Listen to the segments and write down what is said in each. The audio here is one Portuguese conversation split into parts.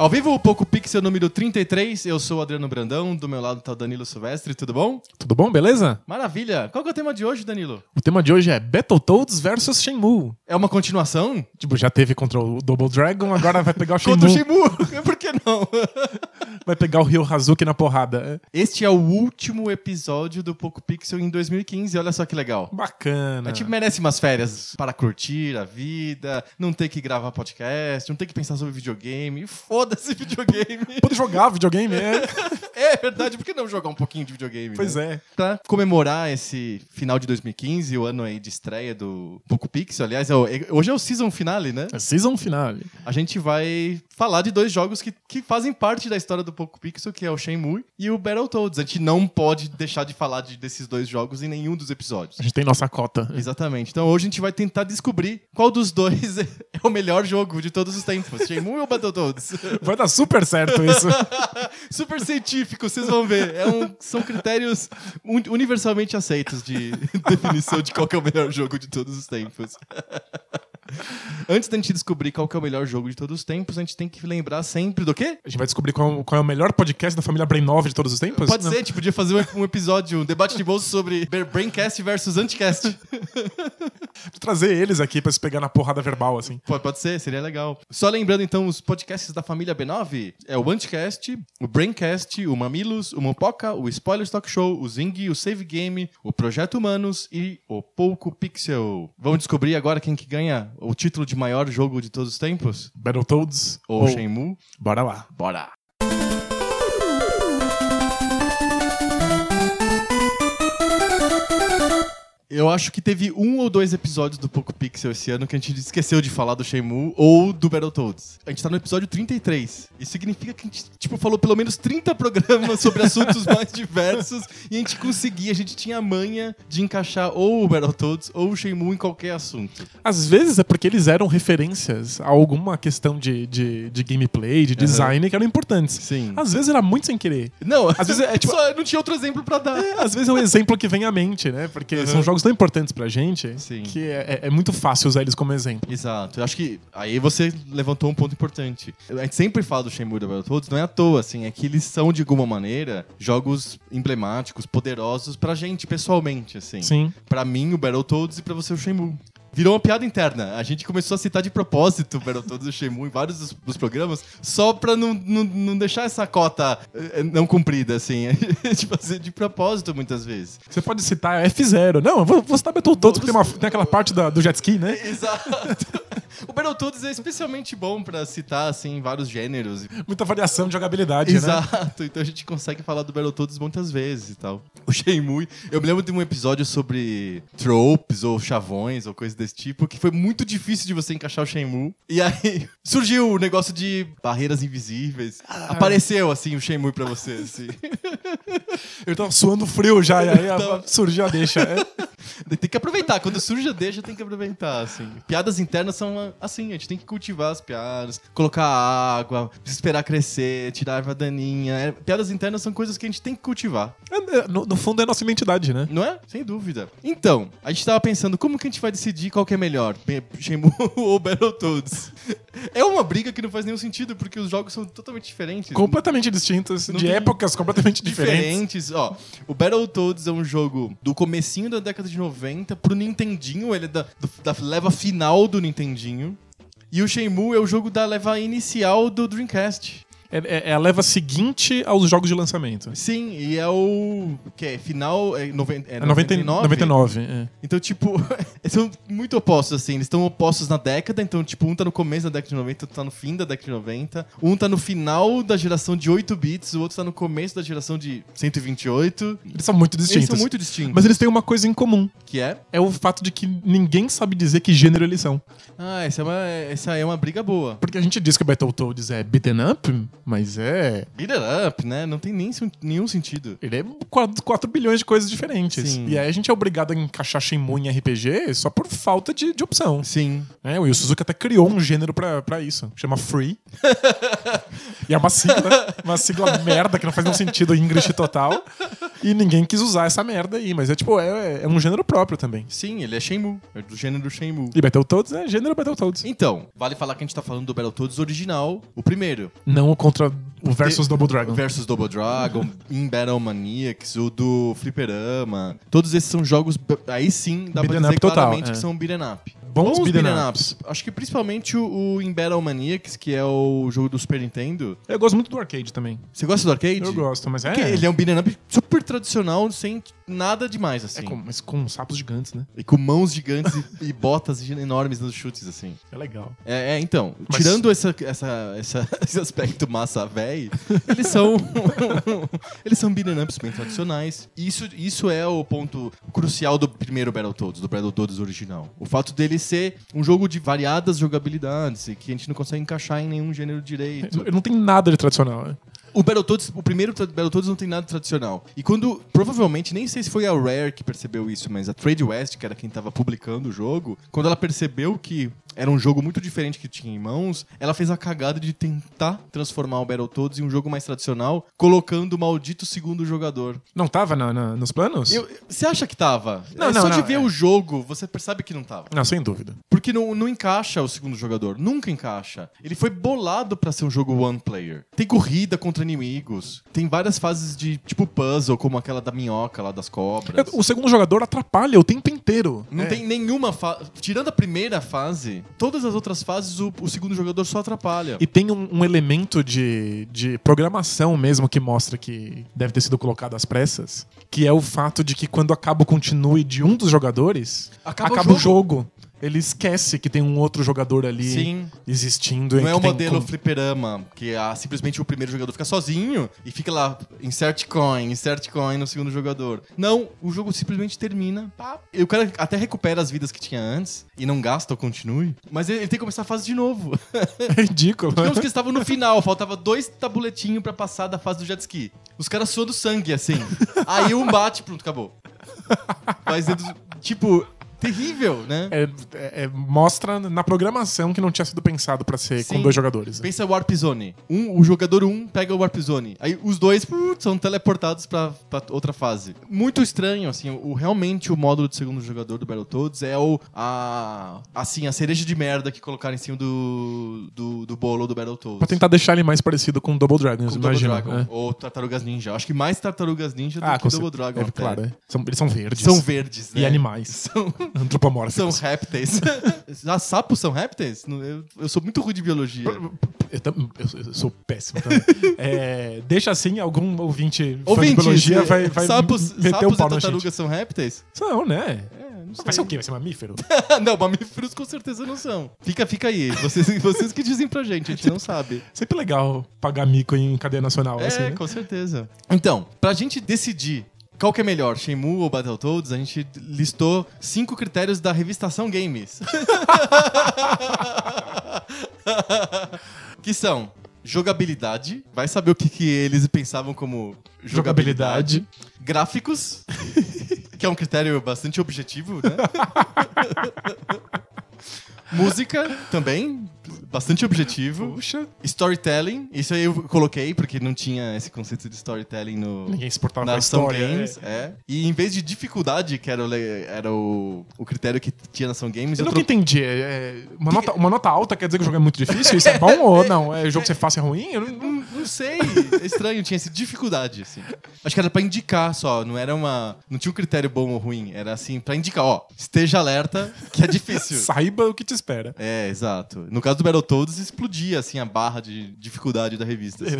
Ao vivo, o Poco Pixel número 33. Eu sou o Adriano Brandão, do meu lado tá o Danilo Silvestre, tudo bom? Tudo bom, beleza? Maravilha! Qual que é o tema de hoje, Danilo? O tema de hoje é Battletoads versus Shenmue. É uma continuação? Tipo, já teve contra o Double Dragon, agora vai pegar o Shenmue. Contra o Shenmue! Por que não? vai pegar o Ryo Hazuki na porrada. Este é o último episódio do Poco Pixel em 2015, olha só que legal. Bacana. A gente merece umas férias para curtir a vida, não ter que gravar podcast, não ter que pensar sobre videogame. Foda-se videogame. Pode jogar videogame, é. é verdade, por que não jogar um pouquinho de videogame? Pois né? é. Pra comemorar esse final de 2015, o ano aí de estreia do Poco Pixel, aliás, é o- é- hoje é o season finale, né? É Season finale. A gente vai falar de dois jogos que, que fazem parte da história do Poco Pixel, que é o Shenmue e o Battletoads. A gente não pode deixar de falar de- desses dois jogos em nenhum dos episódios. A gente tem nossa cota. Exatamente. Então hoje a gente vai tentar descobrir qual dos dois é o melhor jogo de todos os tempos. Shenmue ou Battletoads? Vai dar super certo isso. Super científico, vocês vão ver. É um- são critérios un- universalmente aceitos de definição de qual que é o melhor jogo de todos os tempos. Antes da gente descobrir qual é o melhor jogo de todos os tempos, a gente tem que lembrar sempre do quê? A gente vai descobrir qual, qual é o melhor podcast da família Brain 9 de todos os tempos? Pode Não. ser, a gente podia fazer um, um episódio, um debate de bolso sobre Braincast versus Anticast. Trazer eles aqui pra se pegar na porrada verbal, assim. Pode, pode ser, seria legal. Só lembrando, então, os podcasts da família B9 é o Anticast, o Braincast, o Mamilos, o Mopoca, o Spoilers Talk Show, o Zing, o Save Game, o Projeto Humanos e o Pouco Pixel. Vamos descobrir agora quem que ganha o título de maior jogo de todos os tempos? Battletoads Ou Shenmue? Bora lá. Bora! Eu acho que teve um ou dois episódios do Poco Pixel esse ano que a gente esqueceu de falar do Shenmue ou do Battletoads. A gente tá no episódio 33. Isso significa que a gente, tipo, falou pelo menos 30 programas sobre assuntos mais diversos e a gente conseguia, a gente tinha a manha de encaixar ou o Battletoads ou o Shenmue em qualquer assunto. Às vezes é porque eles eram referências a alguma questão de, de, de gameplay, de design que eram importantes. Sim. Às vezes era muito sem querer. Não, Às vezes é tipo- Só, não tinha outro exemplo pra dar. É, às vezes é um exemplo que vem à mente, né? Porque Uhum. são jogos tão importantes pra gente Sim. que é, é- é muito fácil usar eles como exemplo. Exato. Eu acho que aí você levantou um ponto importante. A gente sempre fala do Shenmue e do Battletoads, não é à toa, assim, é que eles são, de alguma maneira, jogos emblemáticos, poderosos pra gente, pessoalmente, assim. Sim. Pra mim, o Battletoads e pra você, o Shenmue. Virou uma piada interna. A gente começou a citar de propósito o Battletoads e o Shenmue em vários dos, dos programas, só pra não, não, não deixar essa cota eh, não cumprida, assim. A gente de propósito, muitas vezes. Você pode citar F0. Não, eu vou, vou citar Battletoads porque tem, uma- tem aquela parte da- do jet ski, né? Exato. o Battletoads é especialmente bom pra citar, assim, vários gêneros. Muita variação de jogabilidade, né? Exato, então a gente consegue falar do Battletoads muitas vezes e tal. O Shenmue, eu me lembro de um episódio sobre tropes ou chavões ou coisa desse tipo, que foi muito difícil de você encaixar o Shenmue. E aí surgiu o negócio de barreiras invisíveis. Apareceu, assim, o Shenmue pra você, assim. Eu tava suando frio já, e aí Tava- surgiu a deixa. É. Tem que aproveitar, quando surge a deixa, tem que aproveitar, assim. Piadas internas são assim, a gente tem que cultivar as piadas, colocar água, esperar crescer, tirar a erva daninha. É, Piadas internas são coisas que a gente tem que cultivar. É, No, no fundo é nossa identidade, né? Não é? Sem dúvida. Então, a gente tava pensando, como que a gente vai decidir qual que é melhor? Shenmue ou Battletoads? É uma briga que não faz nenhum sentido, porque os jogos são totalmente diferentes. Completamente distintos, Não de épocas completamente diferentes. diferentes. Ó, o Battletoads é um jogo do comecinho da década de 90 pro Nintendinho, ele é da, da leva final do Nintendinho. E o Shenmue é o jogo da leva inicial do Dreamcast. É, é- é a leva seguinte aos jogos de lançamento. Sim, e é o. que é? Final. É, noven, é É 90, 99? 99. é. Então, tipo, são muito opostos, assim. Eles estão opostos na década, então, tipo, um tá no começo da década de 90, outro tá no fim da década de 90. Um tá no final da geração de 8 bits, o outro tá no começo da geração de 128. Eles são muito distintos. Eles são muito distintos. Mas eles têm uma coisa em comum. Que é? É o fato de que ninguém sabe dizer que gênero eles são. Ah, essa é uma, essa é uma briga boa. Porque a gente diz que o Battletoads é beaten up, Mas é. Beat it up, né? Não tem nem, nenhum sentido. Ele é 4, 4 bilhões de coisas diferentes. Sim. E aí a gente é obrigado a encaixar Shenmue em RPG só por falta de, de opção. Sim. É, o Yu Suzuki até criou um gênero pra, pra isso. Chama Free. e é uma sigla, uma sigla merda que não faz nenhum sentido em English total. E ninguém quis usar essa merda aí. Mas é tipo, é, é um gênero próprio também. Sim, ele é Shenmue. É do gênero Shenmue. E Battletoads é gênero Battletoads. Então, vale falar que a gente tá falando do Battletoads original, o primeiro. Não contra o versus Double Dragon. Versus Double Dragon, In Battle Maniacs, o do Fliperama. Todos esses são jogos, aí sim, dá pra dizer total, claramente é. que são beat'em up. Bons beat'em beat'em ups. ups. Acho que principalmente o, o In Battle Maniacs, que é o jogo do Super Nintendo. Eu gosto muito do arcade também. Você gosta do arcade? Eu gosto, mas é. Porque ele é um beat'em up super tradicional, sem nada demais, assim. É com, mas com sapos gigantes, né? E com mãos gigantes e, e botas enormes nos chutes, assim. É legal. É, é, então, Mas- tirando essa, essa, essa- esse aspecto massa véi, eles são eles são beat'em ups bem tradicionais. Isso, isso é o ponto crucial do primeiro Battletoads, do Battletoads original. O fato dele ser um jogo de variadas jogabilidades que a gente não consegue encaixar em nenhum gênero direito. Ele não tem nada de tradicional. né? O Battletoads, o primeiro Battletoads não tem nada tradicional. E quando, provavelmente, nem sei se foi a Rare que percebeu isso, mas a Trade West, que era quem tava publicando o jogo, quando ela percebeu que era um jogo muito diferente que tinha em mãos, ela fez a cagada de tentar transformar o Battletoads em um jogo mais tradicional, colocando o maldito segundo jogador. Não tava na- na- nos planos? Você acha que tava? Não, é não, só de não, ver é. o jogo, você percebe que não tava. Não, sem dúvida. Porque não, não encaixa o segundo jogador. Nunca encaixa. Ele foi bolado pra ser um jogo one player. Tem corrida contra inimigos. Tem várias fases de tipo puzzle, como aquela da minhoca lá das cobras. O segundo jogador atrapalha o tempo inteiro. Não É. tem nenhuma fase. Tirando a primeira fase, todas as outras fases o, o segundo jogador só atrapalha. E tem um, um elemento de, de programação mesmo que mostra que deve ter sido colocado às pressas, que é o fato de que quando acaba o continue de um dos jogadores, Acaba acaba, o o jogo. Ele esquece que tem um outro jogador ali Sim. existindo. Não é tem modelo com- fliperama, que ah, simplesmente o primeiro jogador fica sozinho e fica lá, insert coin, insert coin no segundo jogador. Não, o jogo simplesmente termina. Pá. E o cara até recupera as vidas que tinha antes e não gasta ou continue, mas ele, ele tem que começar a fase de novo. É ridículo. Digamos que estavam no final, faltava dois tabuletinhos pra passar da fase do jet ski. Os caras suando sangue, assim. Aí um bate, pronto, acabou. Mas, eles, tipo, terrível, né? É- é- é- mostra na programação que não tinha sido pensado pra ser Sim. com dois jogadores. né? Pensa Warp Zone. Um, o jogador 1 um pega o Warp Zone. Aí os dois são teleportados pra, pra outra fase. Muito estranho, assim. O, realmente o módulo de segundo jogador do Battletoads é o. A, assim, a cereja de merda que colocaram em cima do, do, do bolo do Battletoads. Pra tentar deixar ele mais parecido com Double Dragons, com Double imagina. Dragon. é. Ou Tartarugas Ninja. Acho que mais Tartarugas Ninja do Ah, que com Double. Dragon. É, até. claro, é. São- eles são verdes. São verdes, né? E animais. São, Antropomórficos. são répteis. ah, sapos são répteis? Eu, eu sou muito ruim de biologia. Eu, tam- eu- eu sou péssimo também. É, deixa assim, algum ouvinte fã de biologia eh, vai, vai sapos, meter sapos o pau e tartarugas são répteis? São, né? É, não sei. Vai ser o quê? Vai ser mamífero? não, mamíferos com certeza não são. Fica, fica aí. Vocês, vocês que dizem pra gente, a gente não sabe. Sempre legal pagar mico em cadeia nacional, É, assim, né? com certeza. Então, pra gente decidir qual que é melhor, Shenmue ou Battletoads, a gente listou cinco critérios da revistação Games. que são jogabilidade, vai saber o que, que eles pensavam como jogabilidade. Jogabilidade. Gráficos, que é um critério bastante objetivo, né? Música também, bastante objetivo. Puxa, Storytelling, isso aí eu coloquei porque não tinha esse conceito de storytelling no, ninguém se importava com na Ação história. Games. é. É. E em vez de dificuldade, que era o, era o, o critério que tinha na Ação Games, Eu eu, nunca entendi. é- é uma, nota, uma nota alta quer dizer que o jogo é muito difícil? Isso é bom ou não? É jogo que você fácil é ruim? Eu não- Não, não sei, é estranho, tinha essa dificuldade, assim. Acho que era pra indicar só, não era uma. Não tinha um critério bom ou ruim, era assim, pra indicar, ó, esteja alerta que é difícil. Saiba o que te espera. É, exato. No caso do Battletoads, explodia, assim, a barra de dificuldade da revista. assim.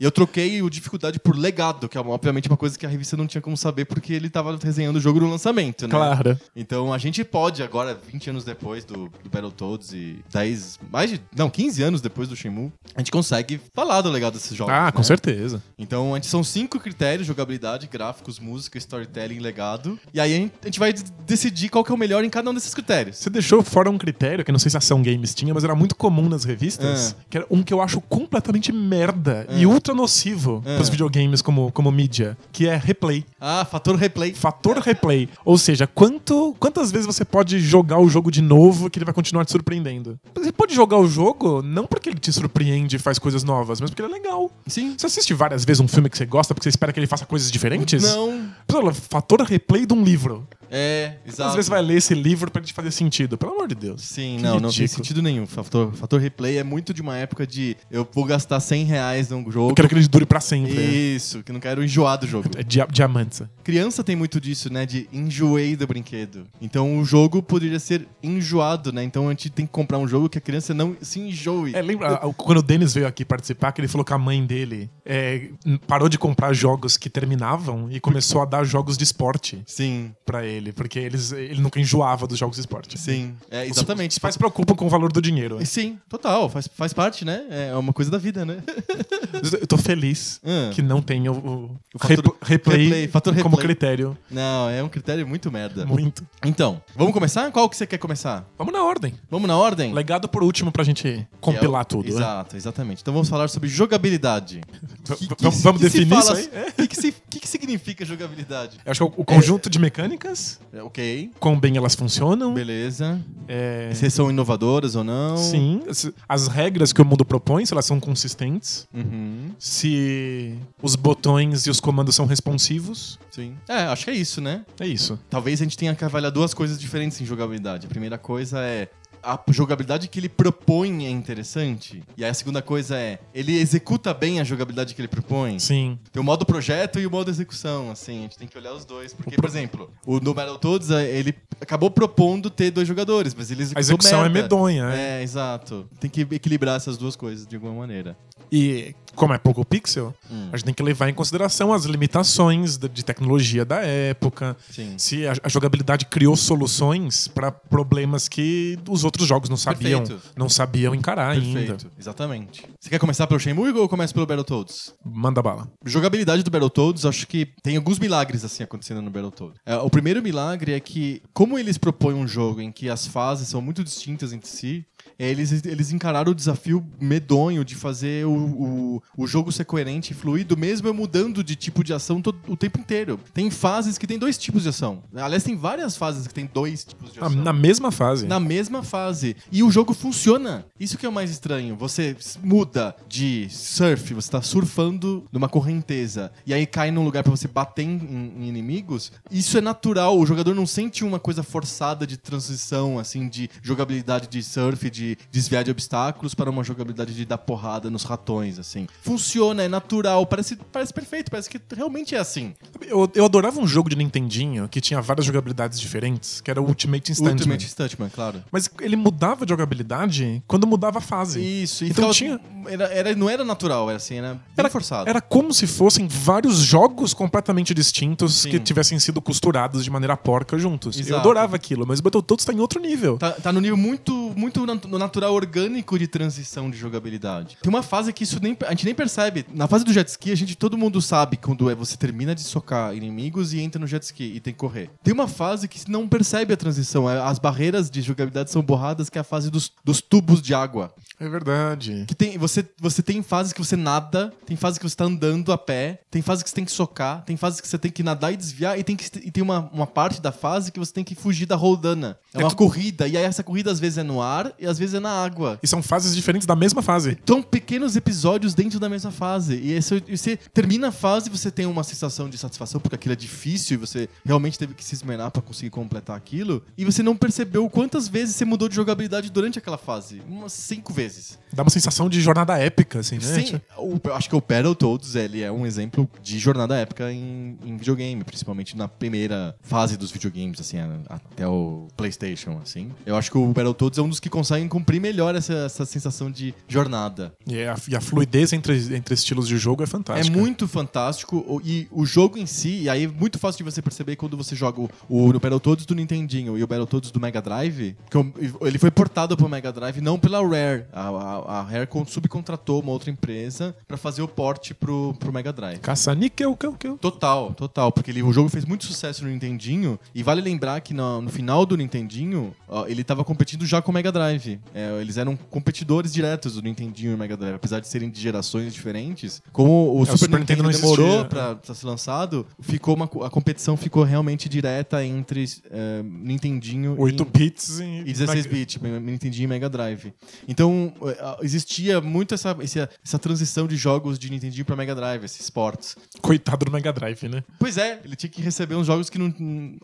e eu troquei o dificuldade por legado, que é obviamente uma coisa que a revista não tinha como saber, porque ele tava resenhando o jogo no lançamento, né? Claro. Então a gente pode agora, 20 anos depois do, do Battletoads e 10, mais de, não, 15 anos depois do Shenmue, a gente consegue falar do legado desses jogos, Ah, com né? certeza. Então, a gente são cinco critérios: jogabilidade, gráficos, música, storytelling, legado. E aí a gente, a gente vai decidir qual que é o melhor em cada um desses critérios. Você deixou fora um critério, que não sei se a Ação Games tinha, mas era muito comum comum nas revistas, Ah. que era um que eu acho completamente merda e ultra nocivo Ah. pros videogames como, como mídia, que é replay. Ah, fator replay. Fator replay. Ou seja, quanto, quantas vezes você pode jogar o jogo de novo que ele vai continuar te surpreendendo? Você pode jogar o jogo não porque ele te surpreende e faz coisas novas, mas porque ele é legal. Sim. Você assiste várias vezes um filme que você gosta porque você espera que ele faça coisas diferentes? Não. Pessoal, fator replay de um livro. É, exato. Às vezes vai ler esse livro pra ele te fazer sentido. Pelo amor de Deus. Sim, Que não, não tem ridículo. sentido nenhum. Fator, fator replay é muito de uma época de eu vou gastar 100 reais num jogo. Eu quero que ele dure pra sempre. Isso, que não quero enjoar do jogo. É dia diamante. Criança tem muito disso, né? De enjoei do brinquedo. Então o jogo poderia ser enjoado, né? Então a gente tem que comprar um jogo que a criança não se enjoe. É, lembra quando o Denis veio aqui participar, que ele falou que a mãe dele é, parou de comprar jogos que terminavam e começou a dar jogos de esporte Sim, pra ele, porque eles, ele nunca enjoava dos jogos de esporte. sim. É, Os- exatamente. Os pais preocupam com o valor do dinheiro. E Sim, total. Faz, faz parte, né? É uma coisa da vida, né? Eu tô feliz Ah. que não tenha o, o fator- rep- replay, replay, fator como replay. critério. Não, é um critério muito merda. Muito. Então, vamos começar? Qual que você quer começar? Vamos na ordem. Vamos na ordem? Legado por último pra gente compilar é o- tudo. né? Exato, exatamente. Então vamos falar sobre jogabilidade. Que- que vamos- que definir isso aí? É. O que, que, que significa jogabilidade? Eu acho que é o o conjunto de mecânicas, É, Ok, quão bem elas funcionam. beleza. é, Se são inovadoras ou não. Sim, as- as regras que o mundo propõe, se elas são consistentes, Uhum, se os botões e os comandos são responsivos. sim. É, acho que é isso, né? É isso. Talvez a gente tenha que avaliar duas coisas diferentes em jogabilidade. A primeira coisa é. A jogabilidade que ele propõe é interessante. E aí a segunda coisa é. Ele executa bem a jogabilidade que ele propõe. Sim. Tem o modo projeto e o modo execução, assim, a gente tem que olhar os dois. Porque, por exemplo, o no Battletoads, eh, ele acabou propondo ter dois jogadores, mas ele executou A execução é merda. medonha. é. É, exato. Tem que equilibrar essas duas coisas de alguma maneira. E como é pouco pixel, Hum. a gente tem que levar em consideração as limitações de, tecnologia da época. Sim. Se a, a jogabilidade criou soluções para problemas que os outros jogos não sabiam, Perfeito. não sabiam encarar ainda. Perfeito, exatamente. Você quer começar pelo Shenmue ou eu começo pelo Battletoads? Manda bala. Jogabilidade do Battletoads, acho que tem alguns milagres assim acontecendo no Battletoads. É, o primeiro milagre é que, como eles propõem um jogo em que as fases são muito distintas entre si, eles, eles encararam o desafio medonho de fazer o, o, o jogo ser coerente e fluido, mesmo eu mudando de tipo de ação todo, o tempo inteiro. Tem fases que tem dois tipos de ação. Aliás, tem várias fases que tem dois tipos de Ah, ação. na mesma fase. Na mesma fase. E o jogo funciona. Isso que é o mais estranho. Você muda de surf, você tá surfando numa correnteza, e aí cai num lugar pra você bater em, em inimigos. Isso é natural. O jogador não sente uma coisa forçada de transição, assim, de jogabilidade de surf, de desviar de obstáculos, para uma jogabilidade de dar porrada nos ratões, assim. Funciona, é natural. Parece, parece perfeito. Parece que realmente é assim. Eu, eu adorava um jogo de Nintendinho que tinha várias jogabilidades diferentes, que era o Ultimate Instant. Ultimate Stuntman, claro. Mas ele mudava de jogabilidade quando mudava a fase. Isso, e Então ficava- tinha- Era, era- não era natural, era assim, era Era forçado. Era como se fossem vários jogos completamente distintos Sim. que tivessem sido costurados de maneira porca juntos. Eu Exato. adorava aquilo, mas o Battletoads tá em outro nível. Tá, tá no nível muito, muito natural orgânico de transição de jogabilidade. Tem uma fase que isso nem, a gente nem percebe. Na fase do jet ski, a gente todo mundo sabe quando é você termina de socar inimigos e entra no jet ski e tem que correr. Tem uma fase que não percebe a transição. é- As barreiras de jogabilidade são borradas, que é a fase dos, dos tubos de água. É verdade. Que tem, você, você tem fases que você nada, tem fases que você tá andando a pé, tem fases que você tem que socar, tem fases que você tem que nadar e desviar, e tem, que, e tem uma, uma parte da fase que você tem que fugir da roldana. É É uma corrida, e aí essa corrida às vezes é no ar e às vezes é na água. E são fases diferentes da mesma fase. São pequenos episódios dentro da mesma fase. E esse- você termina a fase, você tem uma sensação de satisfação, porque aquilo é difícil e você realmente teve que se esmerar pra conseguir completar aquilo. E você não percebeu quantas vezes você mudou de jogabilidade durante aquela fase. Umas cinco vezes. Dá uma sensação de jornada épica, assim, né? Sim, o- eu acho que o Battletoads ele é um exemplo de jornada épica em, em videogame, principalmente na primeira fase dos videogames, assim, até o PlayStation, assim. Eu acho que o Battletoads é um dos que conseguem cumprir melhor essa, essa sensação de jornada. E a, e a fluidez entre, entre estilos de jogo é É fantástica. muito fantástico e o jogo em si, e aí é muito fácil de você perceber quando você joga o, o, Battletoads do Nintendinho e o Battletoads do Mega Drive, que ele foi portado pro Mega Drive não pela Rare. A, a, a Rare con- subcontratou uma outra empresa pra fazer o port pro, pro Mega Drive. Caça-níquel, que, que, Total, total, porque ele, o jogo fez muito sucesso no Nintendinho e vale lembrar que no, no final do Nintendinho ó, ele tava competindo já com o Mega Drive. É, eles eram competidores diretos do Nintendinho e Mega Drive, apesar de serem de gerações diferentes. Como o, Super, Super Nintendo, Nintendo não demorou existia, pra, pra ser lançado, ficou uma, a competição ficou realmente direta entre é, Nintendinho 8 e, bits e, e 16 bits, Nintendinho e Mega Drive. Então, eh, existia muito essa, essa, essa transição de jogos de Nintendinho pra Mega Drive, esses ports. Coitado do Mega Drive, né? Pois é, ele tinha que receber uns jogos que não,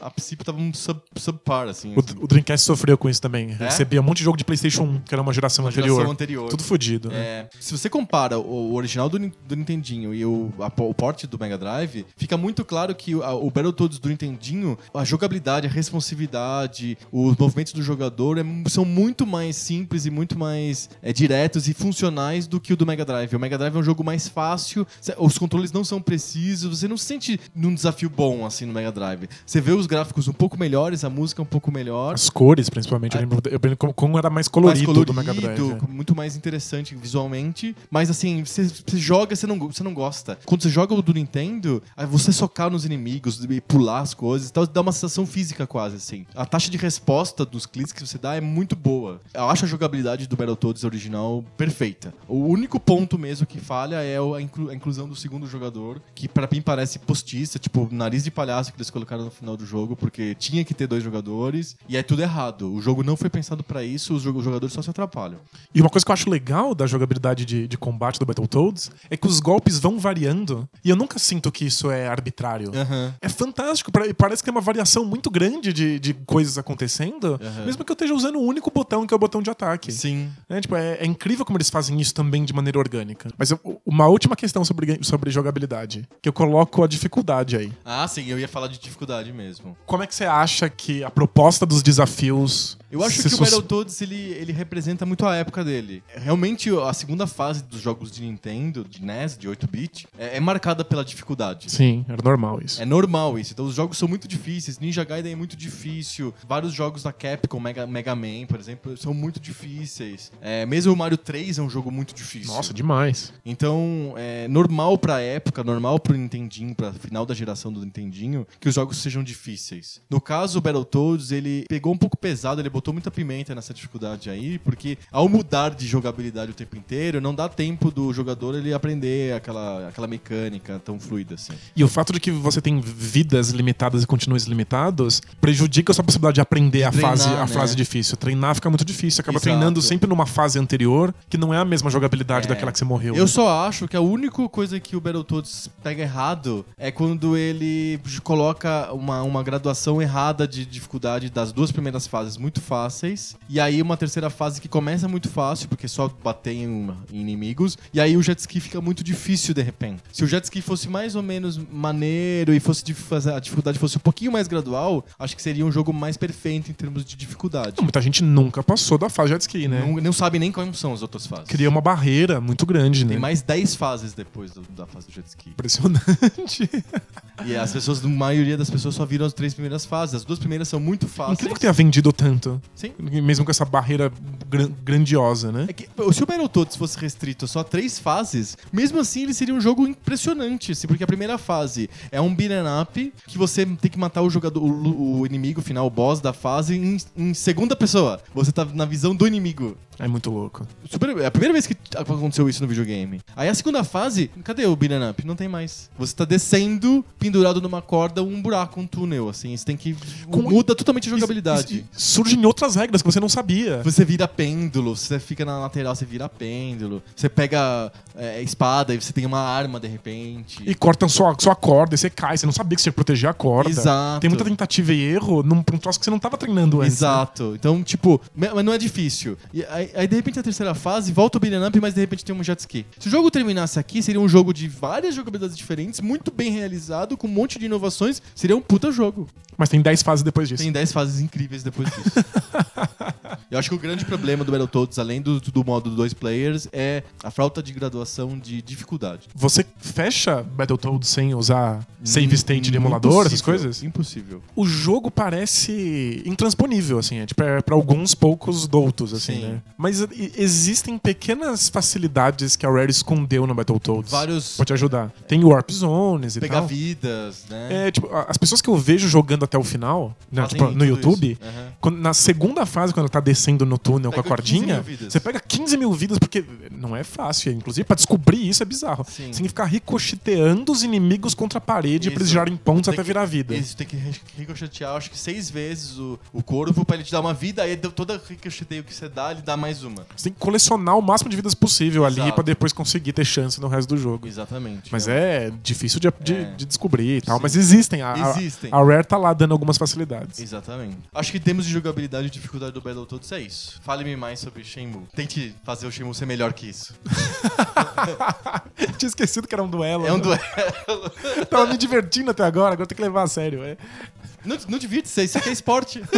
a princípio estavam sub, subpar, assim. O, o Dreamcast sofreu com isso também. Recebia um monte de jogo de PlayStation 1, que era uma geração Uma anterior. geração anterior. Tudo fodido. né? É, se você compara o, original do, do Nintendinho e o, a- o port do Mega Drive, fica muito claro que o, a- o Battletoads do Nintendinho, a jogabilidade, a responsividade, os movimentos do jogador é- são muito mais simples e muito mais é, diretos e funcionais do que o do Mega Drive. O Mega Drive é um jogo mais fácil, os controles não são precisos, você não se sente num desafio bom assim no Mega Drive. Você vê os gráficos um pouco melhores, a música um pouco melhor. As cores, principalmente. Eu lembro, eu lembro como, como era mais colorido, mais do Mega Drive. muito mais interessante visualmente. Mas assim, você, você joga, você não, você não gosta. Quando você joga o do Nintendo, aí você socar nos inimigos e pular as coisas e tal, dá uma sensação física quase, assim. A taxa de resposta dos cliques que você dá é muito boa. Eu acho a jogabilidade do Battletoads original perfeita. O único ponto mesmo que falha é a, inclu- a inclusão do segundo jogador, que pra mim parece postiça, tipo, nariz de palhaço que eles colocaram no final do jogo, porque tinha que ter dois jogadores, e é tudo errado. O jogo não foi pensado pra isso, os jo- os jogadores só se atrapalham. E uma coisa que eu acho legal da jogabilidade de, de combate do Battletoads é que os golpes vão variando. E eu nunca sinto que isso é arbitrário. Aham. É fantástico. Parece que é uma variação muito grande de, de coisas acontecendo, Aham. mesmo que eu esteja usando o único botão, que é o botão de ataque. Sim. É, tipo, é, é incrível como eles fazem isso também de maneira orgânica. Mas eu- uma última questão sobre, sobre jogabilidade, que eu coloco a dificuldade aí. Ah, sim, eu ia falar de dificuldade mesmo. Como é que você acha que a proposta dos desafios. Eu acho que o Battletoads ele, ele representa muito a época dele. Realmente, a segunda fase dos jogos de Nintendo, de NES, de 8-bit, é, é marcada pela dificuldade. Sim, era normal isso. É normal isso. Então os jogos são muito difíceis. Ninja Gaiden é muito difícil. Vários jogos da Capcom, Mega, Mega Man, por exemplo, são muito difíceis. É, mesmo o Mario 3 é um jogo muito difícil. Nossa, demais. Então, é normal pra época, normal pro Nintendinho, pra final da geração do Nintendinho, que os jogos sejam difíceis. No caso, o Battletoads, ele pegou um pouco pesado, ele botou muita pimenta nessa dificuldade aí, porque ao mudar de jogabilidade o tempo inteiro, não dá tempo do jogador ele aprender aquela, aquela mecânica tão fluida assim. E o fato de que você tem vidas limitadas e continuos limitados prejudica a sua possibilidade de aprender a, treinar, fase, a né? fase difícil. Treinar fica muito difícil. Você acaba Exato. treinando sempre numa fase anterior que não é a mesma jogabilidade É. daquela que você morreu. Eu só acho que a única coisa que o Battletoads pega errado é quando ele coloca uma, uma graduação errada de dificuldade das duas primeiras fases muito fáceis, e aí uma terceira fase que começa muito fácil, porque só bater em, inimigos, e aí o jet ski fica muito difícil de repente. Se o jet ski fosse mais ou menos maneiro e fosse de fazer, a dificuldade fosse um pouquinho mais gradual, acho que seria um jogo mais perfeito em termos de dificuldade. Muita gente nunca passou da fase jet ski, né? Não, não sabe nem quais são as outras fases. Cria uma barreira muito grande, né? Tem mais 10 fases depois do- da fase do jet ski. Impressionante. E as pessoas, a maioria das pessoas só viram as três primeiras fases. As duas primeiras são muito fáceis. Incrível que tenha vendido tanto. Sim. Mesmo com essa barreira gran- grandiosa, né? É que, se o Battletoads fosse restrito a só três fases, mesmo assim ele seria um jogo impressionante, assim, porque a primeira fase é um beat'em up que você tem que matar o jogador, o, o inimigo final, o boss da fase, em, em segunda pessoa. Você tá na visão do inimigo. É muito louco. Super- é a primeira vez que aconteceu isso no videogame. Aí a segunda fase, cadê o beat'em up? Não tem mais. Você tá descendo, pendurado numa corda, um buraco, um túnel, assim. Você tem que... Com- Muda totalmente a jogabilidade. E- e Surgem outras regras que você não sabia. Você vira pêndulo, você fica na lateral, você vira pêndulo. Você pega é, espada e você tem uma arma de repente. E cortam sua, sua corda e você cai. Você não sabia que você ia proteger a corda. Exato. Tem muita tentativa e erro num, pra um troço que você não tava treinando antes. né? Exato. Então, tipo, mas não é difícil. E aí, aí, de repente, a terceira fase volta o beat'em up, mas de repente tem um jet ski. Se o jogo terminasse aqui, seria um jogo de várias jogabilidades diferentes, muito bem realizado, com um monte de inovações. Seria um puta jogo. Mas tem 10 fases depois disso. Tem 10 fases incríveis depois disso. Eu acho que o grande problema do Battletoads, além do, do modo dois players, é a falta de graduação de dificuldade. Você fecha Battletoads sem usar save state de emulador, essas coisas? Impossível. O jogo parece intransponível, assim, é tipo, é pra alguns poucos doutos, assim, Sim. né? Mas existem pequenas facilidades que a Rare escondeu no Battletoads. Vários Pra te ajudar. Tem Warp Zones e pegar tal. vidas, né? É, tipo, as pessoas que eu vejo jogando até o final, né, tipo, no YouTube. Aham. quando- na segunda fase, quando ela tá descendo no túnel com a Pega 15 cordinha, você pega 15 mil vidas, porque não é fácil. Inclusive, pra descobrir isso é bizarro. Sim. Você tem que ficar ricocheteando os inimigos contra a parede pra eles Isso. girarem pontos até que- virar vida. Isso, tem que ri- ricochetear, acho que seis vezes o, o corvo pra ele te dar uma vida, aí todo ricocheteio que você dá, ele dá mais uma. Você tem que colecionar o máximo de vidas possível ali Exato. pra depois conseguir ter chance no resto do jogo. Exatamente. Mas é difícil de, de- É. de descobrir e tal. Sim. Mas existem. A, a- Existem. A, Rare tá lá dando algumas facilidades. Exatamente. Acho que temos de jogabilidade e dificuldade do Battletoads é isso. Fale-me mais sobre Shenmue. Tente fazer o Shenmue ser melhor que isso. Tinha esquecido que era um duelo. É um né? duelo. Tava me divertindo até agora, agora tem que levar a sério. É. Não, não divirte-se, isso aqui é esporte.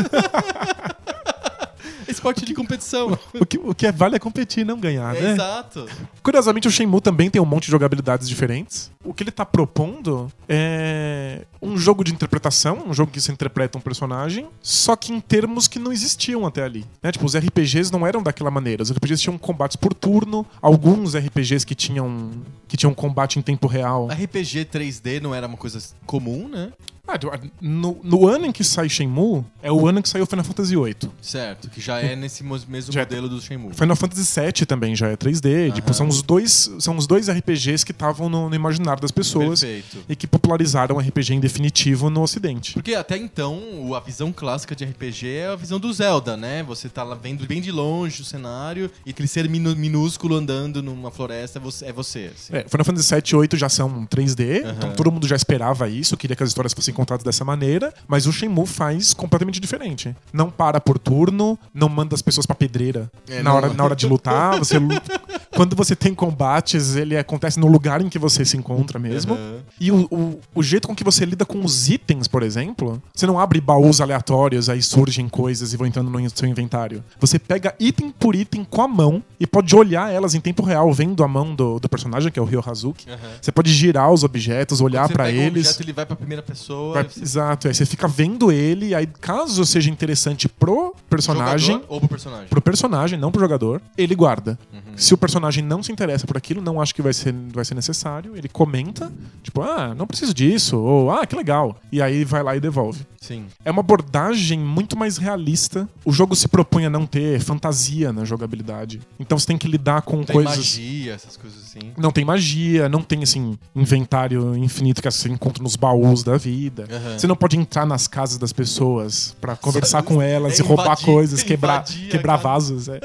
Esporte de competição. O que, o que é vale é competir, não ganhar, É né? exato. Curiosamente, o Shenmue também tem um monte de jogabilidades diferentes. O que ele tá propondo é um jogo de interpretação, um jogo que se interpreta um personagem, só que em termos que não existiam até ali. Né? Tipo, os RPGs não eram daquela maneira. Os RPGs tinham combates por turno, alguns RPGs que tinham, que tinham combate em tempo real. RPG 3D não era uma coisa comum, né? Ah, no, no ano em que sai Shenmue, é o ano em que saiu Final Fantasy VIII. Certo, que já é nesse mo- mesmo Já- modelo do Shenmue. Final Fantasy VII também já é 3D. Tipo, Aham. são os dois, são os dois RPGs que estavam no, no imaginário das pessoas Perfeito. e que popularizaram o RPG em definitivo no Ocidente. Porque até então, a visão clássica de RPG é a visão do Zelda, né? Você tá lá vendo bem de longe o cenário e aquele ser minúsculo andando numa floresta é você. É você assim. É, Final Fantasy VII e 8 já são 3D, Aham. então todo mundo já esperava isso, queria que as histórias fossem contadas dessa maneira, mas o Shenmue faz completamente diferente. Não para por turno, não manda as pessoas pra pedreira É, na, não- hora, na hora de lutar. Você, quando você tem combates, ele acontece no lugar em que você se encontra mesmo. Aham. E o, o, o jeito com que você lida com os itens, por exemplo, você não abre baús aleatórios, aí surgem coisas e vão entrando no seu inventário. Você pega item por item com a mão e pode olhar elas em tempo real, vendo a mão do, do personagem, que é o Ryo Hazuki. Aham. Você pode girar os objetos, olhar pra pega um eles. objeto, ele vai pra primeira pessoa. Vai- você- Exato, aí você fica vendo ele, aí caso seja interessante pro personagem, jogador ou pro personagem. pro personagem, não pro jogador, ele guarda. Uhum. Se o personagem não se interessa por aquilo, não acha que vai ser, vai ser necessário, ele comenta, tipo, ah, não preciso disso, ou ah, que legal. E aí vai lá e devolve. Sim. É uma abordagem muito mais realista. O jogo se propõe a não ter fantasia na jogabilidade. Então você tem que lidar com Tem coisas. magia, essas coisas assim. Não tem magia, não tem assim inventário infinito que você encontra nos baús da vida. Aham. Você não pode entrar nas casas das pessoas pra conversar com elas é e roubar invadir- coisas, quebrar, invadir a quebrar vasos. é.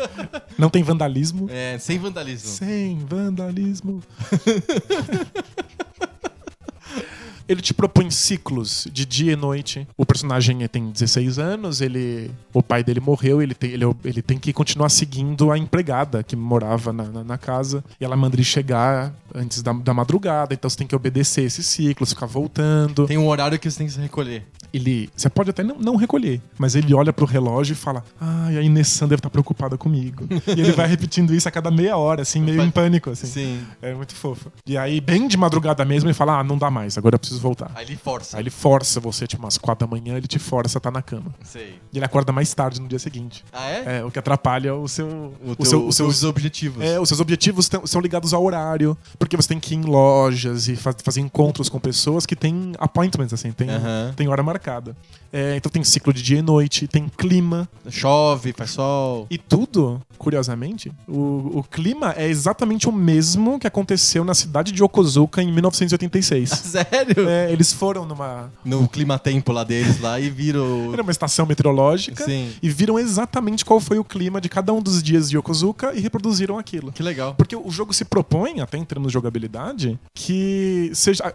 Não tem vandalismo. É, sem vandalismo. Sem vandalismo. Ele te propõe ciclos de dia e noite. O personagem tem 16 anos, ele, o pai dele morreu, ele tem, ele, ele tem que continuar seguindo a empregada que morava na, na, na casa. E ela manda ele chegar antes da, da madrugada, então você tem que obedecer esses ciclos, ficar voltando. Tem um horário que você tem que se recolher. Ele, você pode até não, não recolher, mas ele olha pro relógio e fala: Ai, a Inessan deve estar preocupada comigo. e ele vai repetindo isso a cada meia hora, assim, meio em pânico, assim. Sim. É muito fofo. E aí, bem de madrugada mesmo, ele fala: Ah, não dá mais, agora eu preciso voltar. Aí ele força. Aí ele força você, tipo, umas quatro da manhã, ele te força a estar na cama. Sei. E ele acorda mais tarde no dia seguinte. Ah, é? É, o que atrapalha o seu. O o teu- seu- os seus- seus objetivos. é, os seus objetivos são ligados ao horário, porque você tem que ir em lojas e fa- fazer encontros com pessoas que têm appointments, assim, tem, Aham. tem hora marcada marcada. É, então tem ciclo de dia e noite, tem clima. Chove, faz sol. E tudo, curiosamente, o, o clima é exatamente o mesmo que aconteceu na cidade de Yokozuka em 1986. Sério? É, eles foram numa, No clima-tempo lá deles lá e viram. era uma estação meteorológica Sim. e viram exatamente qual foi o clima de cada um dos dias de Yokozuka e reproduziram aquilo. Que legal. Porque o jogo se propõe, até em termos de jogabilidade, que seja.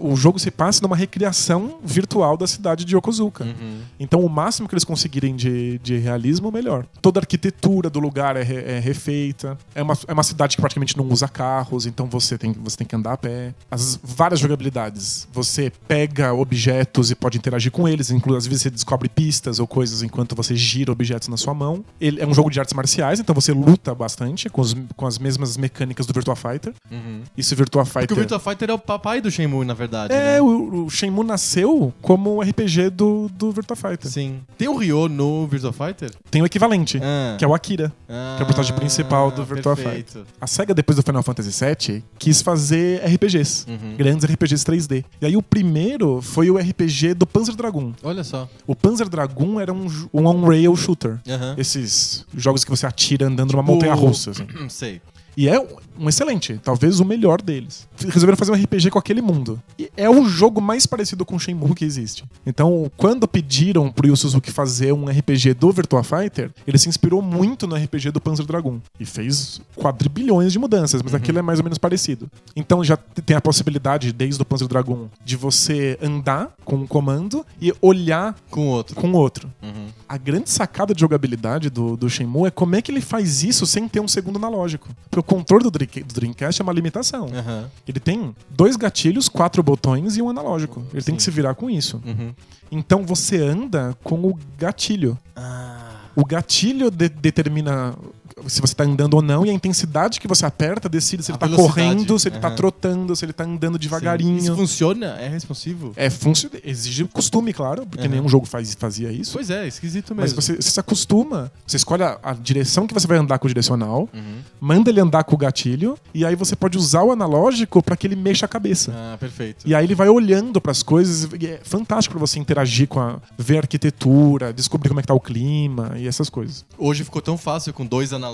o jogo se passa numa recriação virtual da cidade de Yokozuka. Uhum. Então, o máximo que eles conseguirem de, de realismo, melhor. Toda a arquitetura do lugar é, re- é refeita. É uma, é uma cidade que praticamente não usa carros, então você tem, você tem que andar a pé. As várias jogabilidades. Você pega objetos e pode interagir com eles, inclusive às vezes você descobre pistas ou coisas enquanto você gira objetos na sua mão. Ele é um jogo de artes marciais, então você luta bastante com, os- com as mesmas mecânicas do Virtua Fighter. Uhum. Isso Virtua Porque Fighter. o Virtua Fighter é o papai do Shenmue, na verdade. É, né? o, o Shenmue nasceu como um RPG do, do Virtua Fighter. Sim. Tem o Ryo no Virtua Fighter? Tem o equivalente, Ah. que é o Akira. que é o personagem principal do Virtua perfeito. A SEGA, depois do Final Fantasy VII, quis fazer RPGs. Uhum. Grandes RPGs 3D. E aí o primeiro foi o RPG do Panzer Dragoon. Olha só. O Panzer Dragoon era um, um on-rail shooter. Aham. Esses jogos que você atira andando numa montanha russa. assim. Sei. E é um- excelente, talvez o melhor deles. Resolveram fazer um RPG com aquele mundo. E é o jogo mais parecido com Shenmue que existe. Então, quando pediram pro Yu Suzuki fazer um RPG do Virtua Fighter, ele se inspirou muito no RPG do Panzer Dragoon. E fez quadrilhões de mudanças, mas aquilo é mais ou menos parecido. Então já tem a possibilidade, desde o Panzer Dragoon, de você andar com um comando e olhar Com outro. com outro. Uhum. A grande sacada de jogabilidade do, do Shenmue é como é que ele faz isso sem ter um segundo analógico. Porque o controle do, Dream- do Dreamcast é uma limitação. Aham. Ele tem dois gatilhos, quatro botões e um analógico. Ele tem que se virar com isso. Uhum. Então você anda com o gatilho. Ah. O gatilho de- determina se você tá andando ou não, e a intensidade que você aperta decide se A ele tá velocidade. correndo, se ele tá Aham. trotando, se ele tá andando Sim. devagarinho. Isso funciona? É responsivo? É funcio... exige costume, claro, porque Aham. nenhum jogo faz, fazia isso. Pois é, esquisito Mas mesmo. você, você se acostuma. Você escolhe a, a direção que você vai andar com o direcional, Uhum. manda ele andar com o gatilho, e aí você pode usar o analógico pra que ele mexa a cabeça. Ah, perfeito. E aí ele vai olhando pras coisas, e é fantástico pra você interagir com a. ver a arquitetura, descobrir como é que tá o clima e essas coisas. Hoje ficou tão fácil com dois analógicos,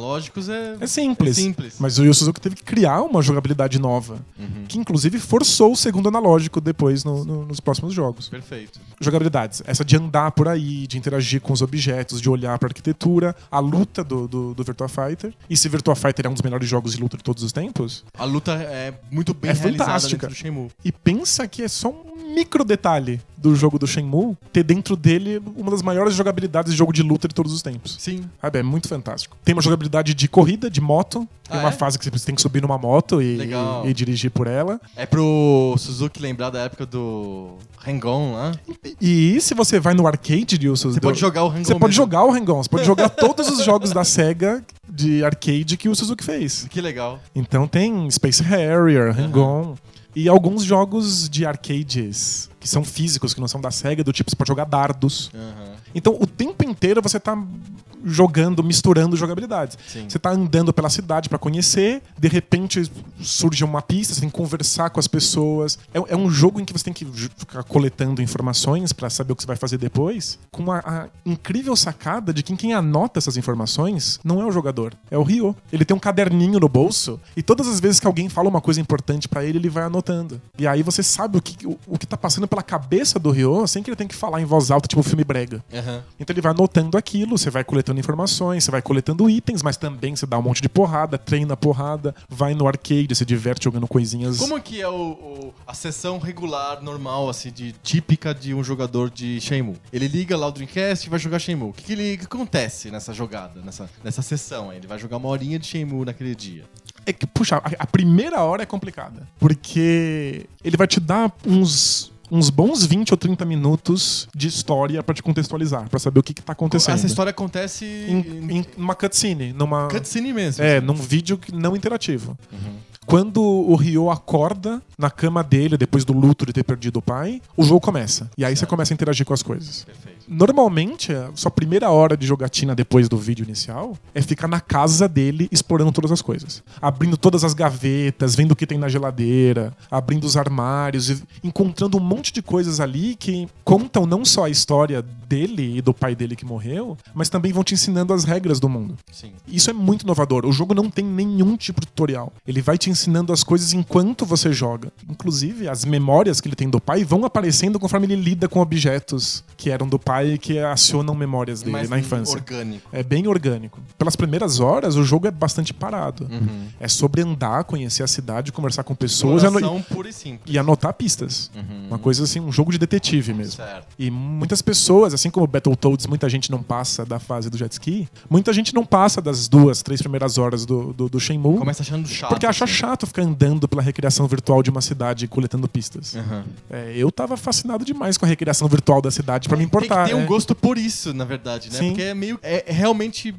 é. É simples. É simples. Mas o Yu Suzuki teve que criar uma jogabilidade nova, Uhum. que inclusive forçou o segundo analógico depois no- no- nos próximos jogos. Perfeito. jogabilidades. Essa de andar por aí, de interagir com os objetos, de olhar pra arquitetura, a luta do, do, do Virtua Fighter. E se Virtua Fighter é um dos melhores jogos de luta de todos os tempos, A luta é muito bem É fantástica. dentro do Shenmue. e pensa que é só um micro detalhe do jogo do Shenmue ter dentro dele uma das maiores jogabilidades de jogo de luta de todos os tempos. Sim. Sabe, é muito fantástico. Tem uma jogabilidade de corrida, de moto. Tem Ah, uma é? fase que você tem que subir numa moto e, e- e dirigir por ela. É pro Suzuki lembrar da época do Hang-On lá. E se você vai no arcade de Você pode jogar o Hang-On Você pode mesmo. jogar o Hang-On, você pode jogar todos os jogos da SEGA de arcade que o Suzuki fez. Que legal. Então tem Space Harrier, Hang-On e alguns jogos de arcades que são físicos, que não são da SEGA, do tipo você pode jogar dardos. Aham. Então o tempo inteiro você tá jogando, misturando jogabilidades. Sim. Você tá andando pela cidade pra conhecer, de repente surge uma pista, você tem que conversar com as pessoas. É, é um jogo em que você tem que ficar coletando informações pra saber o que você vai fazer depois, com a, a incrível sacada de que quem anota essas informações não é o jogador, é o Ryo. Ele tem um caderninho no bolso e todas as vezes que alguém fala uma coisa importante pra ele, ele vai anotando. E aí você sabe o que, o, o que tá passando pela cabeça do Ryo sem que ele tenha que falar em voz alta, tipo filme brega. Aham. Então ele vai anotando aquilo, você vai coletando informações, você vai coletando itens, mas também você dá um monte de porrada, treina porrada, vai no arcade, se diverte jogando coisinhas. Como que é o, o- a sessão regular, normal, assim, de típica de um jogador de Shenmue? Ele liga lá o Dreamcast e vai jogar Shenmue. O que, que, ele, o que acontece nessa jogada, nessa, nessa sessão aí? Ele vai jogar uma horinha de Shenmue naquele dia. É que, puxa, a, a primeira hora é complicada. Porque ele vai te dar uns. Uns bons 20 ou 30 minutos de história pra te contextualizar, pra saber o que, que tá acontecendo. Essa história acontece Em, em uma cutscene, numa. cutscene mesmo. É, num vídeo não interativo. Uhum. Quando o Ryo acorda na cama dele, depois do luto de ter perdido o pai, o jogo começa. E aí você começa a interagir com as coisas. Perfeito. Normalmente, a sua primeira hora de jogatina depois do vídeo inicial é ficar na casa dele explorando todas as coisas. Abrindo todas as gavetas, vendo o que tem na geladeira, abrindo os armários, e encontrando um monte de coisas ali que contam não só a história dele e do pai dele que morreu, mas também vão te ensinando as regras do mundo. Sim. Isso é muito inovador. O jogo não tem nenhum tipo de tutorial. Ele vai te ensinando as coisas enquanto você joga. Inclusive, as memórias que ele tem do pai vão aparecendo conforme ele lida com objetos que eram do pai e que acionam memórias dele Mais na infância. orgânico. É bem orgânico. Pelas primeiras horas, o jogo é bastante parado. Uhum. É sobre andar, conhecer a cidade, conversar com pessoas e ano- e e anotar pistas. Uhum. Uma coisa assim, um jogo de detetive mesmo. Certo. E muitas pessoas, assim como Battletoads, muita gente não passa da fase do jet ski, muita gente não passa das duas, três primeiras horas do, do, do Shenmue. Começa achando chato. Porque acha assim. chato ficar andando pela recriação virtual de uma cidade coletando pistas. Uhum. É, eu tava fascinado demais com a recriação virtual da cidade pra me importar. Tem um é. gosto por isso, na verdade, né? Sim. Porque é meio. É é realmente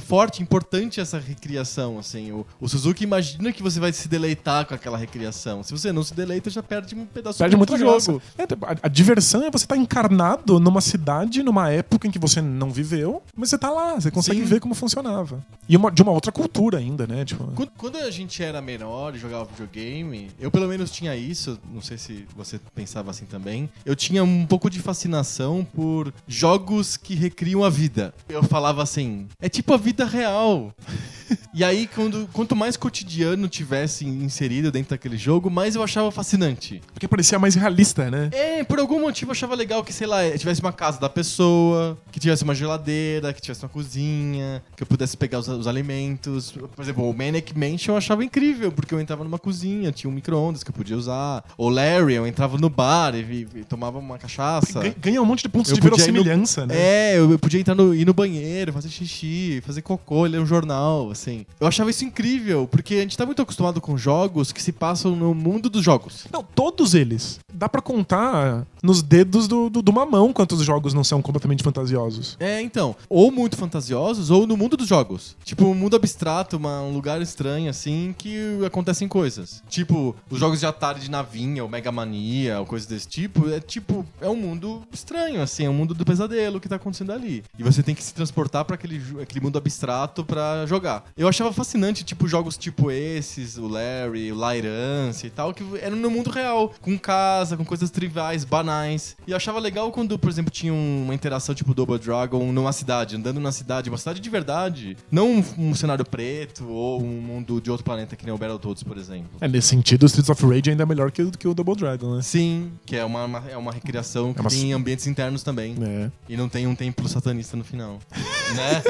forte, importante essa recriação, assim. O, o Suzuki imagina que você vai se deleitar com aquela recriação. Se você não se deleita, já perde um pedaço Perde muito jogo. jogo. a, a diversão é você estar encarnado numa cidade, numa época em que você não viveu, mas você tá lá, você consegue Sim. ver como funcionava. E uma- de uma outra cultura ainda, né? Tipo, Quando, quando a gente era menor e jogava videogame, eu pelo menos tinha isso, não sei se você pensava assim também. Eu tinha um pouco de fascinação por jogos que recriam a vida. Eu falava assim, é tipo a vida real. E aí, quando, quanto mais cotidiano tivesse inserido dentro daquele jogo, mais eu achava fascinante. porque parecia mais realista, né? É, por algum motivo eu achava legal que, sei lá, tivesse uma casa da pessoa, que tivesse uma geladeira, que tivesse uma cozinha, que eu pudesse pegar os, os alimentos. Por exemplo, o Manic Mansion eu achava incrível, porque eu entrava numa cozinha, tinha um micro-ondas que eu podia usar. O Larry, eu entrava no bar e, vi- e tomava uma cachaça. Ganha- Ganha um monte de pontos Eu de podia ir no- verossimilhança, né? É, eu podia entrar no, ir no banheiro, fazer xixi, fazer cocô, ler um jornal, assim. Eu achava isso incrível, porque a gente tá muito acostumado com jogos que se passam no mundo dos jogos. Não, todos eles. Dá pra contar nos dedos do, do, de uma mão quantos jogos não são completamente fantasiosos. É, então, ou muito fantasiosos, ou no mundo dos jogos. Tipo, um mundo abstrato, uma- um lugar estranho, assim, que acontecem coisas. Tipo, os jogos de Atari de navinha, ou Mega Mania, ou coisas desse tipo, é tipo, é um mundo estranho, assim, é um mundo do pesadelo que tá acontecendo ali. E você tem que se transportar pra aquele, aquele mundo abstrato pra jogar. Eu achava fascinante, tipo, jogos tipo esses, o Larry, o Lairance e tal, que eram no mundo real, com casa, com coisas triviais, banais. E eu achava legal quando, por exemplo, tinha uma interação tipo Double Dragon numa cidade, andando na cidade, uma cidade de verdade. Não um, um cenário preto ou um mundo de outro planeta que nem o Battletoads, por exemplo. É, nesse sentido, o Streets of Rage ainda é melhor que o, que o Double Dragon, né? Sim, que é uma, uma- é uma recriação que É uma tem ambientes internos também. É. E não tem um templo satanista no final. né?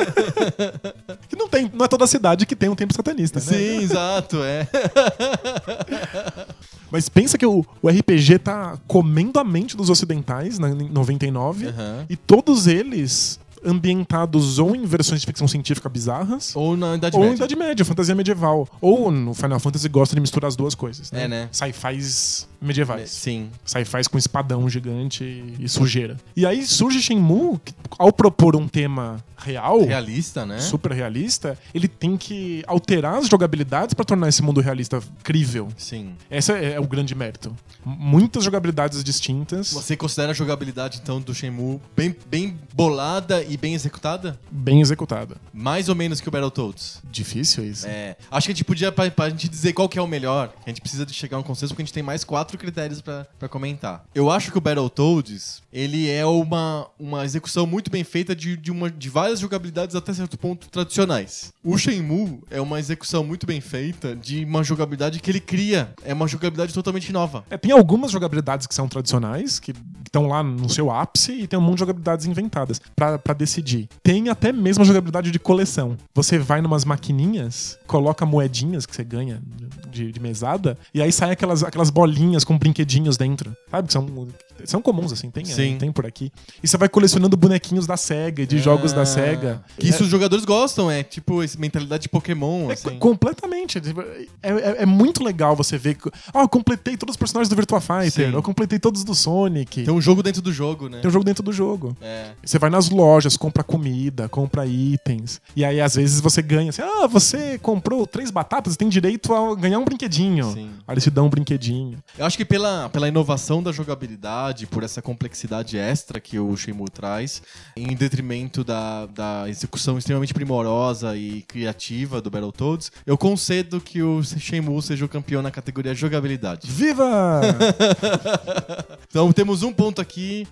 Que não tem, não é toda a cidade que tem um templo satanista, né? Sim, exato, é. Mas pensa que o, o RPG tá comendo a mente dos ocidentais na, em 99 Aham. e todos eles ambientados ou em versões de ficção científica bizarras Ou na Idade ou Média. Idade Média, fantasia medieval. Ou no Final Fantasy gosta de misturar as duas coisas, né? É, né? Sci-fis medievais. Sim. Sci-fis com espadão gigante e, e sujeira. E aí surge Shenmue, que, ao propor um tema real, Realista, né? super realista, ele tem que alterar as jogabilidades pra tornar esse mundo realista crível. Sim. Esse é, é o grande mérito. M- Muitas jogabilidades distintas, Você considera a jogabilidade, então, do Shenmue bem, bem bolada e bem executada? bem executada. Mais ou menos que o Battletoads. Difícil isso. É, acho que a gente podia, pra, pra gente dizer qual que é o melhor, a gente precisa de chegar a um consenso, porque a gente tem mais quatro critérios pra, pra comentar. Eu acho que o Battletoads, ele é uma, uma execução muito bem feita de, de, uma, de várias jogabilidades até certo ponto tradicionais. O Shenmue é uma execução muito bem feita de uma jogabilidade que ele cria. É uma jogabilidade totalmente nova. É, tem algumas jogabilidades que são tradicionais, que estão lá no seu ápice, e tem um monte de jogabilidades inventadas pra decidir. Tem até mesmo a jogabilidade de coleção. Você vai numas maquininhas, coloca moedinhas que você ganha de, de mesada, e aí saem aquelas, aquelas bolinhas com brinquedinhos dentro. Sabe? Que são, são comuns, assim, tem, Sim. é, tem por aqui. E você vai colecionando bonequinhos da SEGA, de jogos da SEGA. Que isso os jogadores gostam, é tipo esse mentalidade de Pokémon, É, assim. completamente. É, é- é muito legal você ver. Ah, eu completei todos os personagens do Virtua Fighter. Sim. Eu completei todos do Sonic. Tem um jogo dentro do jogo, né? Tem um jogo dentro do jogo. É. Você vai nas lojas, compra comida, compra itens. E aí, às vezes, você ganha assim: ah, você comprou três batatas, tem direito a ganhar um brinquedinho. Sim. Aí eles te dão um brinquedinho. Eu acho que pela, pela inovação da jogabilidade por essa complexidade extra que o Shenmue traz, em detrimento da, da execução extremamente primorosa e criativa do Battletoads, eu concedo que o Shenmue seja o campeão na categoria jogabilidade. Viva! Então temos um ponto aqui,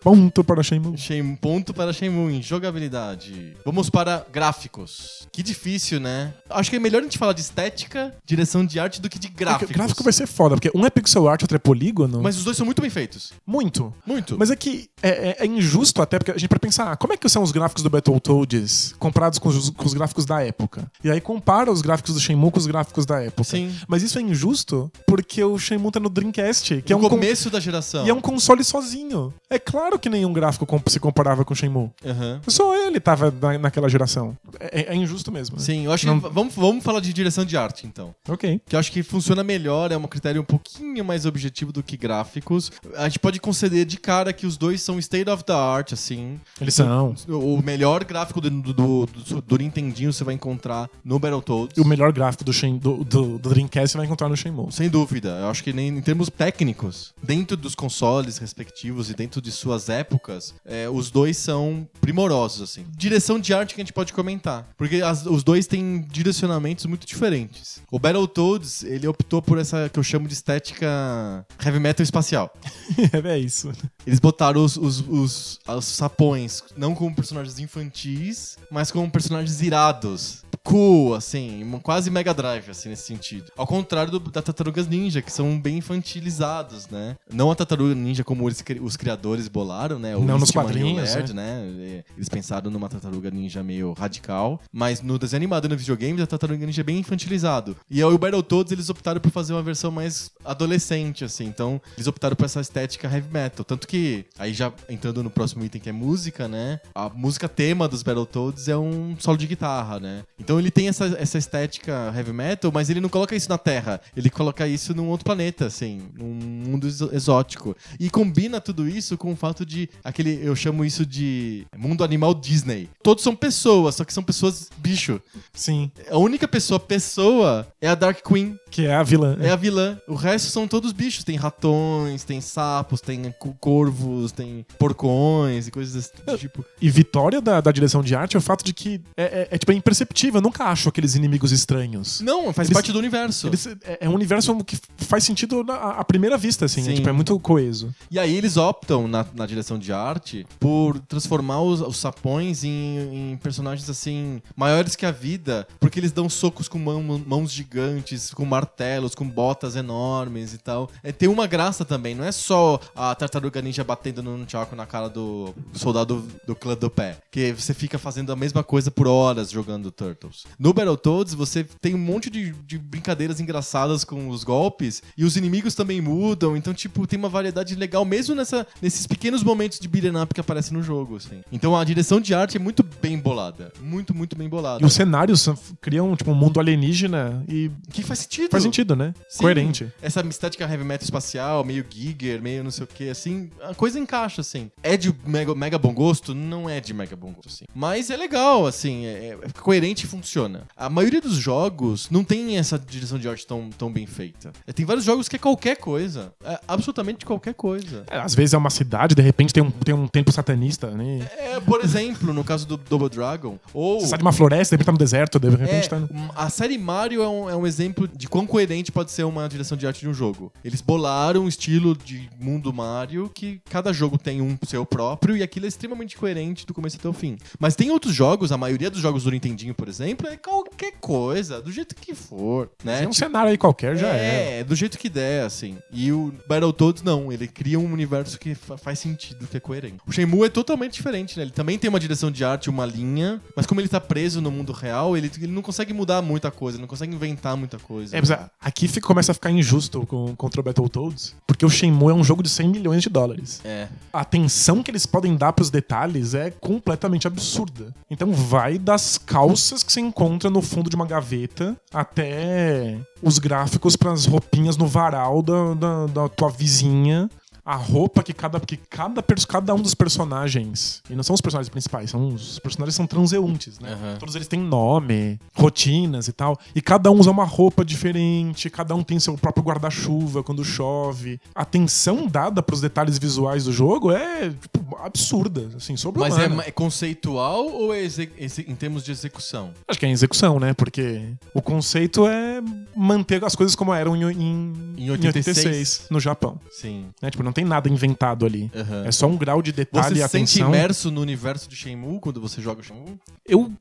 Ponto para Shenmue. Shenmue, ponto para Shenmue em jogabilidade. Vamos para gráficos. Que difícil, né? Acho que é melhor a gente falar de estética, direção de arte do que de É que gráficos. o gráfico vai ser foda, porque um é pixel art, outro é polígono. Mas os dois são muito bem feitos. Muito. Muito. Mas é que é, é- é injusto até, porque a gente vai pensar, ah, como é que são os gráficos do Battletoads comparados com os, com os gráficos da época? E aí compara os gráficos do Shenmue com os gráficos da época. Sim. Mas isso é injusto porque o Shenmue tá no Dreamcast, que é no um con- começo da geração. e é um console sozinho. É claro que nenhum gráfico se comparava com o Shenmue. Aham. Só ele tava na- naquela geração. É, é injusto mesmo. né? Sim, eu acho Não- que vamos, vamos falar de direção de arte, então. Ok. Que eu acho que funciona melhor, é um critério um pouquinho mais objetivo do que gráficos. A gente pode conceder de cara que os dois são state of the art, assim. Eles são. O melhor gráfico do, do, do, do- do Nintendinho você vai encontrar no Battletoads. E o melhor gráfico do, Shen, do, do, do Dreamcast você vai encontrar no Shenmue. Sem dúvida. Eu acho que nem em termos técnicos, dentro dos consoles respectivos e dentro de suas épocas, é, os dois são primorosos, assim. Direção de arte que a gente pode comentar. Porque as- os dois têm direcionamentos muito diferentes. O Battletoads, ele optou por essa que eu chamo de estética heavy metal espacial. é isso. Eles botaram os, os, os, os sapões não como personagens infantis, mas como personagens irados. Cool, assim, quase Mega Drive, assim, nesse sentido. Ao contrário do, da Tartarugas Ninja, que são bem infantilizados, né? Não a Tartaruga Ninja como eles os criadores bolaram, né? O Não nos quadrinhos, Laird, né? Eles pensaram numa Tartaruga Ninja meio radical, mas no desenho animado e no videogame, a Tartaruga Ninja é bem infantilizado. E aí o Battletoads, eles optaram por fazer uma versão mais adolescente, assim. Então, eles optaram por essa estética heavy metal. Tanto que, aí já entrando no próximo item que é música, né? A música tema dos Battletoads é um solo de guitarra, né? Então ele tem essa, essa estética heavy metal, mas ele não coloca isso na Terra. Ele coloca isso num outro planeta, assim, num mundo exótico. E combina tudo isso com o fato de aquele, eu chamo isso de mundo animal Disney. Todos são pessoas, só que são pessoas bicho. Sim. A única pessoa pessoa é a Dark Queen, Que é a vilã. é a vilã. O resto são todos bichos. Tem ratões, tem sapos, tem co- corvos, tem porcões e coisas desse tipo. E vitória da, da direção de arte é o fato de que é, é- é, tipo, é imperceptível. Eu nunca acho aqueles inimigos estranhos. Não, faz Eles- parte do universo. Eles- é, é um universo que faz sentido na- à primeira vista, assim. Sim. É, tipo, é muito coeso. E aí eles optam na, na direção de arte por transformar os, os sapões em, em personagens assim maiores que a vida, porque eles dão socos com mão- mãos gigantes, com martelos, com botas enormes e tal. É, tem uma graça também, não é só a tartaruga ninja batendo no Nunchaku na cara do soldado do clã do pé, que você fica fazendo a mesma coisa por horas jogando Turtles. No Battletoads você tem um monte de, de brincadeiras engraçadas com os golpes e os inimigos também mudam, então tipo tem uma variedade legal mesmo nessa, nesses pequenos momentos de beat'em up que aparecem no jogo, assim. Então a direção de arte é muito bem bolada, muito muito bem bolada. E os cenários criam tipo, um mundo alienígena e que faz sentido. faz sentido, né? Sim. Coerente. Essa estética heavy metal espacial, meio Giger, meio não sei o que, assim, a coisa encaixa, assim. É de mega, mega bom gosto? Não é de mega bom gosto, assim. Mas é legal, assim, é, é coerente e funciona. A maioria dos jogos não tem essa direção de arte tão, tão bem feita. É, Tem vários jogos que é qualquer coisa. É absolutamente qualquer coisa. É, às vezes é uma cidade, de repente tem um, tem um templo satanista, né? É, por exemplo, no caso do Double Dragon, ou... Você sai de uma floresta, de repente tá no deserto, de repente É, tá no... a série Mario é um, é um exemplo de quão coerente pode ser uma direção de arte de um jogo. Eles bolaram um estilo de mundo Mario que cada jogo tem um seu próprio e aquilo é extremamente coerente do começo até o fim. Mas tem outros jogos, a maioria dos jogos do Nintendinho, por exemplo, é qualquer coisa, do jeito que for, né? Tem um Tipo, cenário aí qualquer, já é. é, do jeito que der, assim. E o Battletoads, não. Ele cria um universo que fa- faz sentido, que é coerente. O Shenmue é totalmente diferente, né? Ele também tem uma direção de arte, uma linha, mas como ele tá preso no mundo real, ele, ele não consegue mudar muita coisa, não consegue inventar muita coisa. É, mas aqui fica, começa a ficar injusto com, contra o Battletoads, porque o Shenmue é um jogo de 100 milhões de dólares. É. A atenção que eles podem dar pros detalhes é completamente absurda. Então vai das calças que encontra no fundo de uma gaveta até os gráficos pras roupinhas no varal da, da, da tua vizinha a roupa que cada, que cada, cada um dos personagens, e não são os personagens principais, são os personagens são transeuntes, né? Aham. Todos eles têm nome, rotinas e tal, e cada um usa uma roupa diferente, cada um tem seu próprio guarda-chuva quando chove. A atenção dada pros detalhes visuais do jogo é tipo, absurda, assim, sobre Mas é, é conceitual ou é em termos de execução? Acho que é em execução, né? Porque o conceito é manter as coisas como eram em, em, Em 86, no Japão. Sim. Né? Tipo, não tem nada inventado ali. Aham. É só um grau de Você detalhe e se sente atenção. imerso no universo de Shenmue quando você joga Shenmue? Eu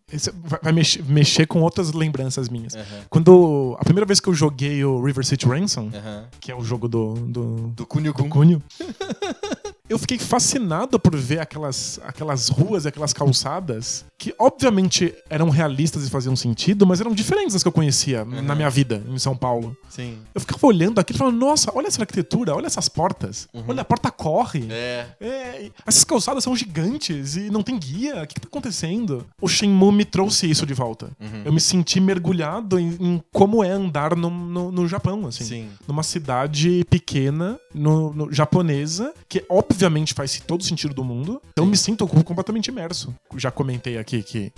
vai mexer, mexer com outras lembranças minhas. Aham. Quando a primeira vez que eu joguei o River City Ransom, Aham. que é o jogo do do, Do Kunio eu fiquei fascinado por ver aquelas, aquelas ruas e aquelas calçadas que, obviamente, eram realistas e faziam sentido, mas eram diferentes das que eu conhecia na minha vida em São Paulo. Sim. Eu ficava olhando aquilo e falando, nossa, olha essa arquitetura, olha essas portas, olha a porta corre. É. É, essas calçadas são gigantes e não tem guia. O que, que tá acontecendo? O Shenmue me trouxe isso de volta. Uhum. Eu me senti mergulhado em, em como é andar no, no, no Japão, assim. Sim. Numa cidade pequena, no, no- japonesa, que obviamente faz todo sentido do mundo. Então me sinto completamente imerso. Já comentei aqui que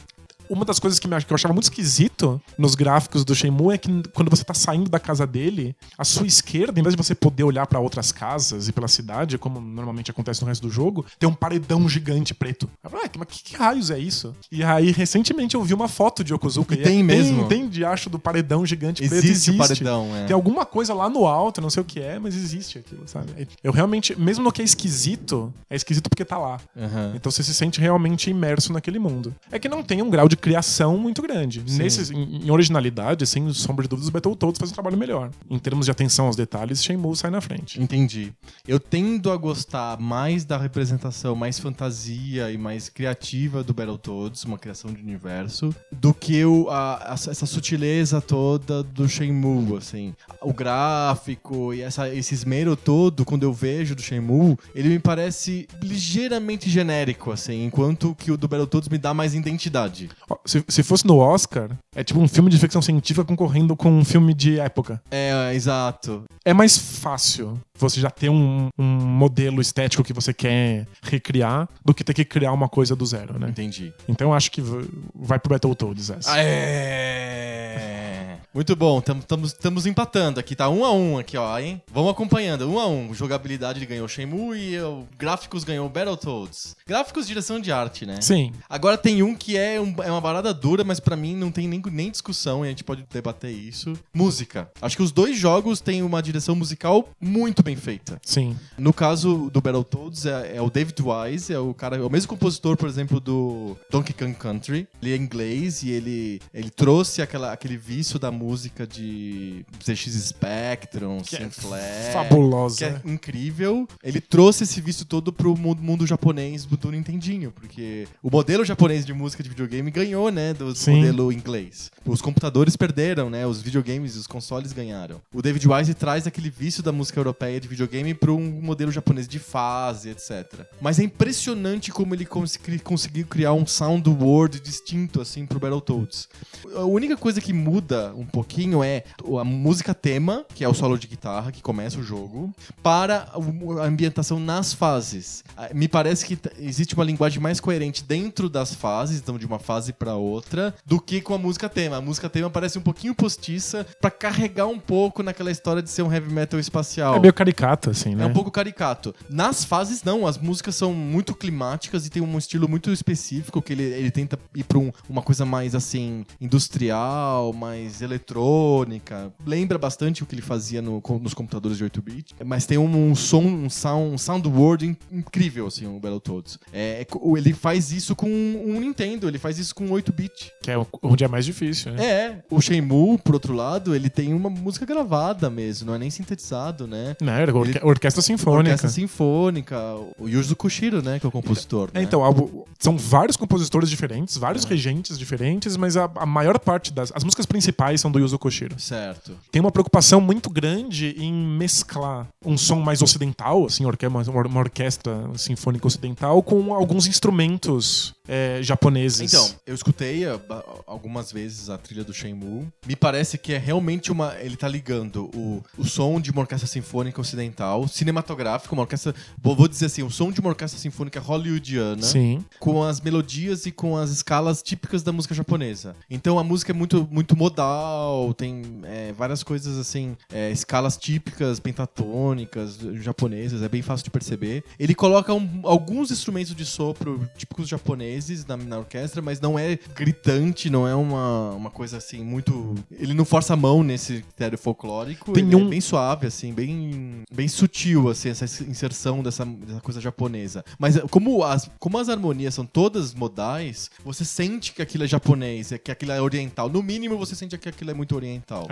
uma das coisas que, me, que eu achava muito esquisito nos gráficos do Shenmue é que quando você tá saindo da casa dele, a sua esquerda, em vez de você poder olhar pra outras casas e pela cidade, como normalmente acontece no resto do jogo, tem um paredão gigante preto. Eu falei, "Ah, mas que, que raios é isso? E aí, recentemente, eu vi uma foto de Yokozuka. E tem mesmo? Tem, tem diacho do paredão gigante preto. Existe o paredão, é. Tem alguma coisa lá no alto, não sei o que é, mas existe aquilo, sabe? Eu realmente, mesmo no que é esquisito, é esquisito porque tá lá. Aham. Então você se sente realmente imerso naquele mundo. É que não tem um grau de criação muito grande. Nesses, em, em originalidade, sem sombra de dúvidas, o Battletoads faz um trabalho melhor. Em termos de atenção aos detalhes, Shenmue sai na frente. Entendi. Eu tendo a gostar mais da representação mais fantasia e mais criativa do Battletoads, uma criação de universo, do que o, a- a- essa sutileza toda do Shenmue, assim. O gráfico e essa, esse esmero todo, quando eu vejo do Shenmue, ele me parece ligeiramente genérico, assim, enquanto que o do Battletoads me dá mais identidade. Se, se fosse no Oscar, é tipo um filme de ficção científica concorrendo com um filme de época. É, exato. É mais fácil você já ter um, um modelo estético que você quer recriar do que ter que criar uma coisa do zero, né? Entendi. Então eu acho que vai pro Battletoads essa. Ah, É. Muito bom, estamos empatando aqui, tá um a um aqui, ó, hein? Vamos acompanhando, um a um. Jogabilidade ganhou Shenmue e o gráficos ganhou Battletoads. Gráficos, direção de arte, né? Sim. Agora tem um que é, um- é uma barada dura, mas pra mim não tem nem, nem discussão e a gente pode debater isso. Música. Acho que os dois jogos têm uma direção musical muito bem feita. Sim. No caso do Battletoads, é, é o David Wise, é o cara, é o mesmo compositor, por exemplo, do Donkey Kong Country. Ele é inglês e ele, ele trouxe aquela, aquele vício da música de ZX Spectrum, Que é Sinclair. fabulosa. Que é incrível. Ele trouxe esse vício todo pro mundo, mundo japonês do, Nintendinho, porque o modelo japonês de música de videogame ganhou, né, do Sim. modelo inglês. Os computadores perderam, né, os videogames e os consoles ganharam. O David Wise traz aquele vício da música europeia de videogame para um modelo japonês de fase, etc. Mas é impressionante como ele cons- conseguiu criar um soundboard distinto assim pro Battletoads. A única coisa que muda um pouquinho é a música tema, que é o solo de guitarra que começa o jogo, para a ambientação nas fases. Ah, Me parece que existe uma linguagem mais coerente dentro das fases, então de uma fase para outra, do que com a música tema. A música tema parece um pouquinho postiça pra carregar um pouco naquela história de ser um heavy metal espacial. É meio caricato, assim, né? É um pouco caricato. Nas fases, não. As músicas são muito climáticas e tem um estilo muito específico que ele, ele tenta ir pra um- uma coisa mais, assim, industrial, mais eletrônica. Lembra bastante o que ele fazia no- nos computadores de 8-bit. Mas tem um, um som, um sound, um in- incrível, assim, o Battletoads. É, é ele faz isso com um Nintendo, ele faz isso com 8-bit. Que é onde é mais difícil, né? É, o Shenmue, por outro lado, ele tem uma música gravada mesmo, não é nem sintetizado, né? Não, era orque- Ele- orquestra sinfônica. Orquestra Sinfônica, o Yuzo Koshiro, né, que é o compositor. É, né? então, algo- são vários compositores diferentes, vários regentes diferentes, mas a, a maior parte das. As músicas principais são produção do Yuzo Koshiro. Certo. Tem uma preocupação muito grande em mesclar um som mais ocidental, assim, uma, orquestra sinfônica ocidental, com alguns instrumentos é, japoneses. Então, eu escutei a- a- algumas vezes a trilha do Shenmue. Me parece que é realmente uma. Ele tá ligando o, o som de uma orquestra sinfônica ocidental, cinematográfica, uma orquestra. Vou, vou dizer assim, o som de uma orquestra sinfônica hollywoodiana. Sim. com as melodias e com as escalas típicas da música japonesa. Então a música é muito, muito modal, tem é, várias coisas assim, é, escalas típicas, pentatônicas, japonesas, é bem fácil de perceber. Ele coloca um- alguns instrumentos de sopro típicos japoneses na, na orquestra, mas não é gritante, não é uma, uma coisa assim muito. Ele não força a mão nesse critério folclórico. Tem ele um- é bem suave, assim, bem, bem sutil, assim, essa inserção dessa, dessa coisa japonesa. Mas é, como as, como as harmonias são todas modais, você sente que aquilo é japonês, é que aquilo é oriental. No mínimo, você sente que aquilo é muito oriental.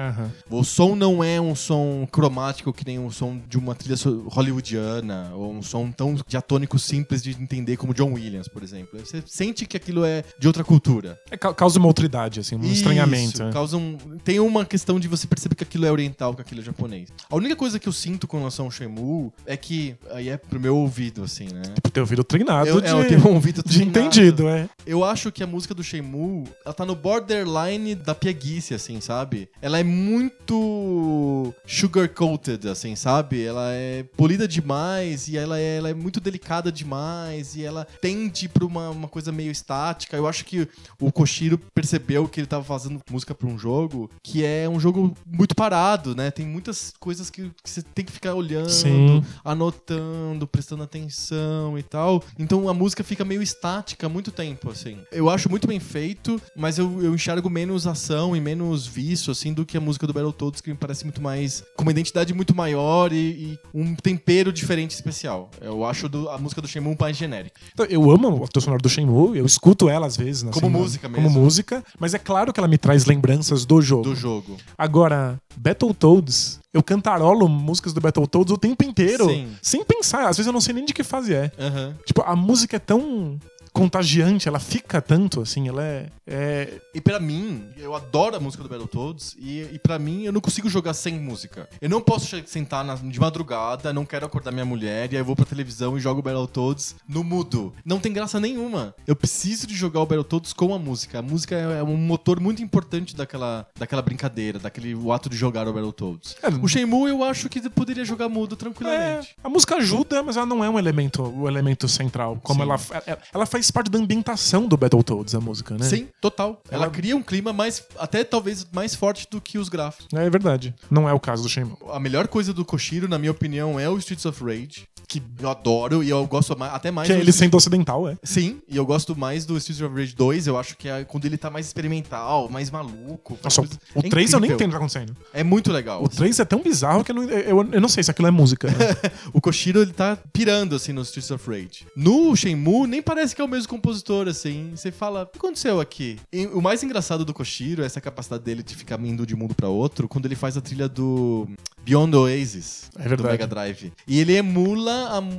O som não é um som cromático que nem um som de uma trilha hollywoodiana, ou um som tão diatônico simples de entender como John Williams, por exemplo. Você sente que aquilo é de outra cultura. É, ca- causa uma outridade, assim, um Isso, estranhamento. né? Causa um, tem uma questão de você perceber que aquilo é oriental, que aquilo é japonês. A única coisa que eu sinto com relação ao Shenmue é que, aí é pro meu ouvido, assim, né? Tipo, ter ouvido treinado Eu, de, é, eu tenho um ouvido de treinado. entendido, é. Eu acho que a música do Shenmue, ela tá no borderline da pieguice, assim, sabe? Ela é muito sugar-coated, assim, sabe? Ela é polida demais e ela é, ela é muito delicada demais e ela tende pra uma, uma coisa meio estática. Eu acho que o Koshiro percebeu que ele tava fazendo música pra um jogo que é um jogo muito parado, né? Tem muitas coisas que, que você tem que ficar olhando, Sim. anotando, prestando atenção e tal. Então a música fica meio estática há muito tempo, assim. Eu acho muito bem feito, mas eu, eu enxergo menos ação e menos vício, assim, do que a música do Battletoads, que me parece muito mais. com uma identidade muito maior e, e um tempero diferente especial. Eu acho do- a música do Shenmue mais genérica. Então, Eu amo a trilha sonora do Shenmue, eu escuto ela às vezes. Como na- música Como mesmo. música, mas é claro que ela me traz lembranças do jogo. Do jogo. Agora, Battletoads, eu cantarolo músicas do Battletoads o tempo inteiro, Sim. sem pensar. Às vezes eu não sei nem de que fase é. Aham. Tipo, a música é tão contagiante, ela fica tanto, assim, ela é... é... E pra mim, eu adoro a música do Battletoads e, e para mim eu não consigo jogar sem música. Eu não posso sentar na- de madrugada, não quero acordar minha mulher e aí eu vou pra televisão e jogo o Battletoads no mudo. Não tem graça nenhuma. Eu preciso de jogar o Battletoads com a música. A música é, é um motor muito importante daquela, daquela brincadeira, daquele o ato de jogar o Battletoads. É, O Shenmue eu acho que poderia jogar mudo tranquilamente. É, a música ajuda, mas ela não é um elemento, o elemento central. Como Sim. ela, ela, ela faz parte da ambientação do Battletoads, a música, né? Sim, total. Ela... Ela- cria um clima mais, até talvez mais forte do que os gráficos. É verdade. Não é o caso do Shenmue. A melhor coisa do Koshiro, na minha opinião, é o Streets of Rage. Que eu adoro e eu gosto até mais. Que é ele sendo ocidental, é. Sim, e eu gosto mais do Streets of Rage 2. Eu acho que é quando ele tá mais experimental, mais maluco. Nossa, coisas- o é 3 eu nem entendo o que tá acontecendo. É muito legal. O 3 é tão bizarro que eu não, eu, eu não sei se aquilo é música. né? O Koshiro, ele tá pirando, assim, no Streets of Rage. No Shenmue, nem parece que é o mesmo compositor, assim. Você fala, o que aconteceu aqui? E o mais engraçado do Koshiro é essa capacidade dele de ficar indo de um mundo pra outro, quando ele faz a trilha do Beyond Oasis. É Do. Mega Drive. E ele emula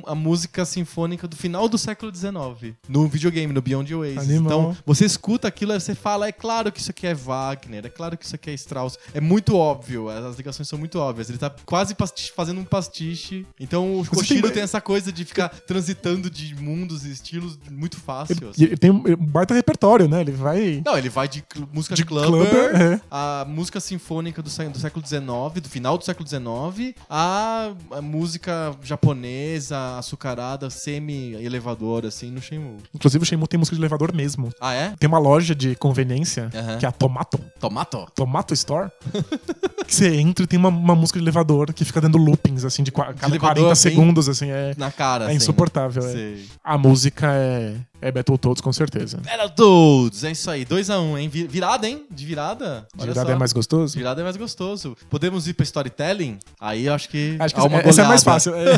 a, a música sinfônica do final do século XIX. No videogame, no Beyond Oasis. Animal. Então, você escuta aquilo e você fala, é claro que isso aqui é Wagner, é claro que isso aqui é Strauss. É muito óbvio, as ligações são muito óbvias. Ele tá quase fazendo um pastiche. Então, o Koshiro tem- tem... essa coisa de ficar transitando de mundos e estilos muito fácil. Ele, assim. ele tem um baita repertório, né? Ele vai. Não, ele vai de música De de clubber, clubber, é. a música sinfônica do, do século XIX, do final do século XIX, a, a música japonesa, açucarada, semi-elevadora, assim, no Shenmue. Inclusive, o Shenmue tem música de elevador mesmo. Ah, é? Tem uma loja de conveniência, que é a Tomato. Tomato? Tomato Store. que você entra e tem uma, uma música de elevador que fica dando loopings, assim, de qua- cada elevador, 40 assim? segundos, assim. É, Na cara, é assim. insuportável. é. Sei. A música é, é Battletoads, com certeza. Battletoads, é isso aí. 2x1, um, hein? Vi- Virada, hein? De virada. Olha Virada só. é mais gostoso? Virada é mais gostoso. Podemos ir pra storytelling? Aí eu acho que. Acho que uma essa é mais fácil. É.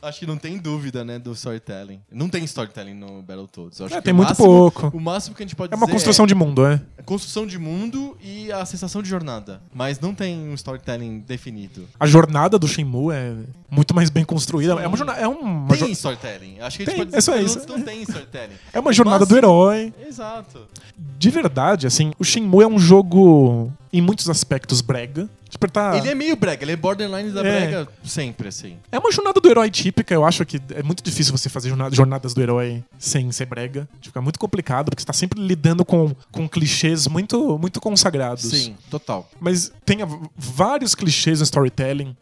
Acho que não tem dúvida, né, do storytelling. Não tem storytelling no Battletoads. Acho É, tem muito máximo- pouco. O máximo que a gente pode É uma construção de mundo, é. É construção de mundo e a sensação de jornada. Mas não tem um storytelling definido. A jornada do Shenmue é muito mais bem construída. É uma jornada. É uma, Tem storytelling. Acho que a gente Tem, pode é só que isso. não tem storytelling. é uma jornada do Máximo- herói. Exato. De verdade, assim, o Shenmue é um jogo, em muitos aspectos, brega. Tipo, ele é meio brega, ele é borderline da É. brega sempre, assim. É uma jornada do herói típica, eu acho que é muito difícil você fazer jorna- jornadas do herói sem ser brega. Fica muito complicado, porque você tá sempre lidando com, com clichês muito, muito consagrados. Sim, total. Mas tem vários clichês no storytelling,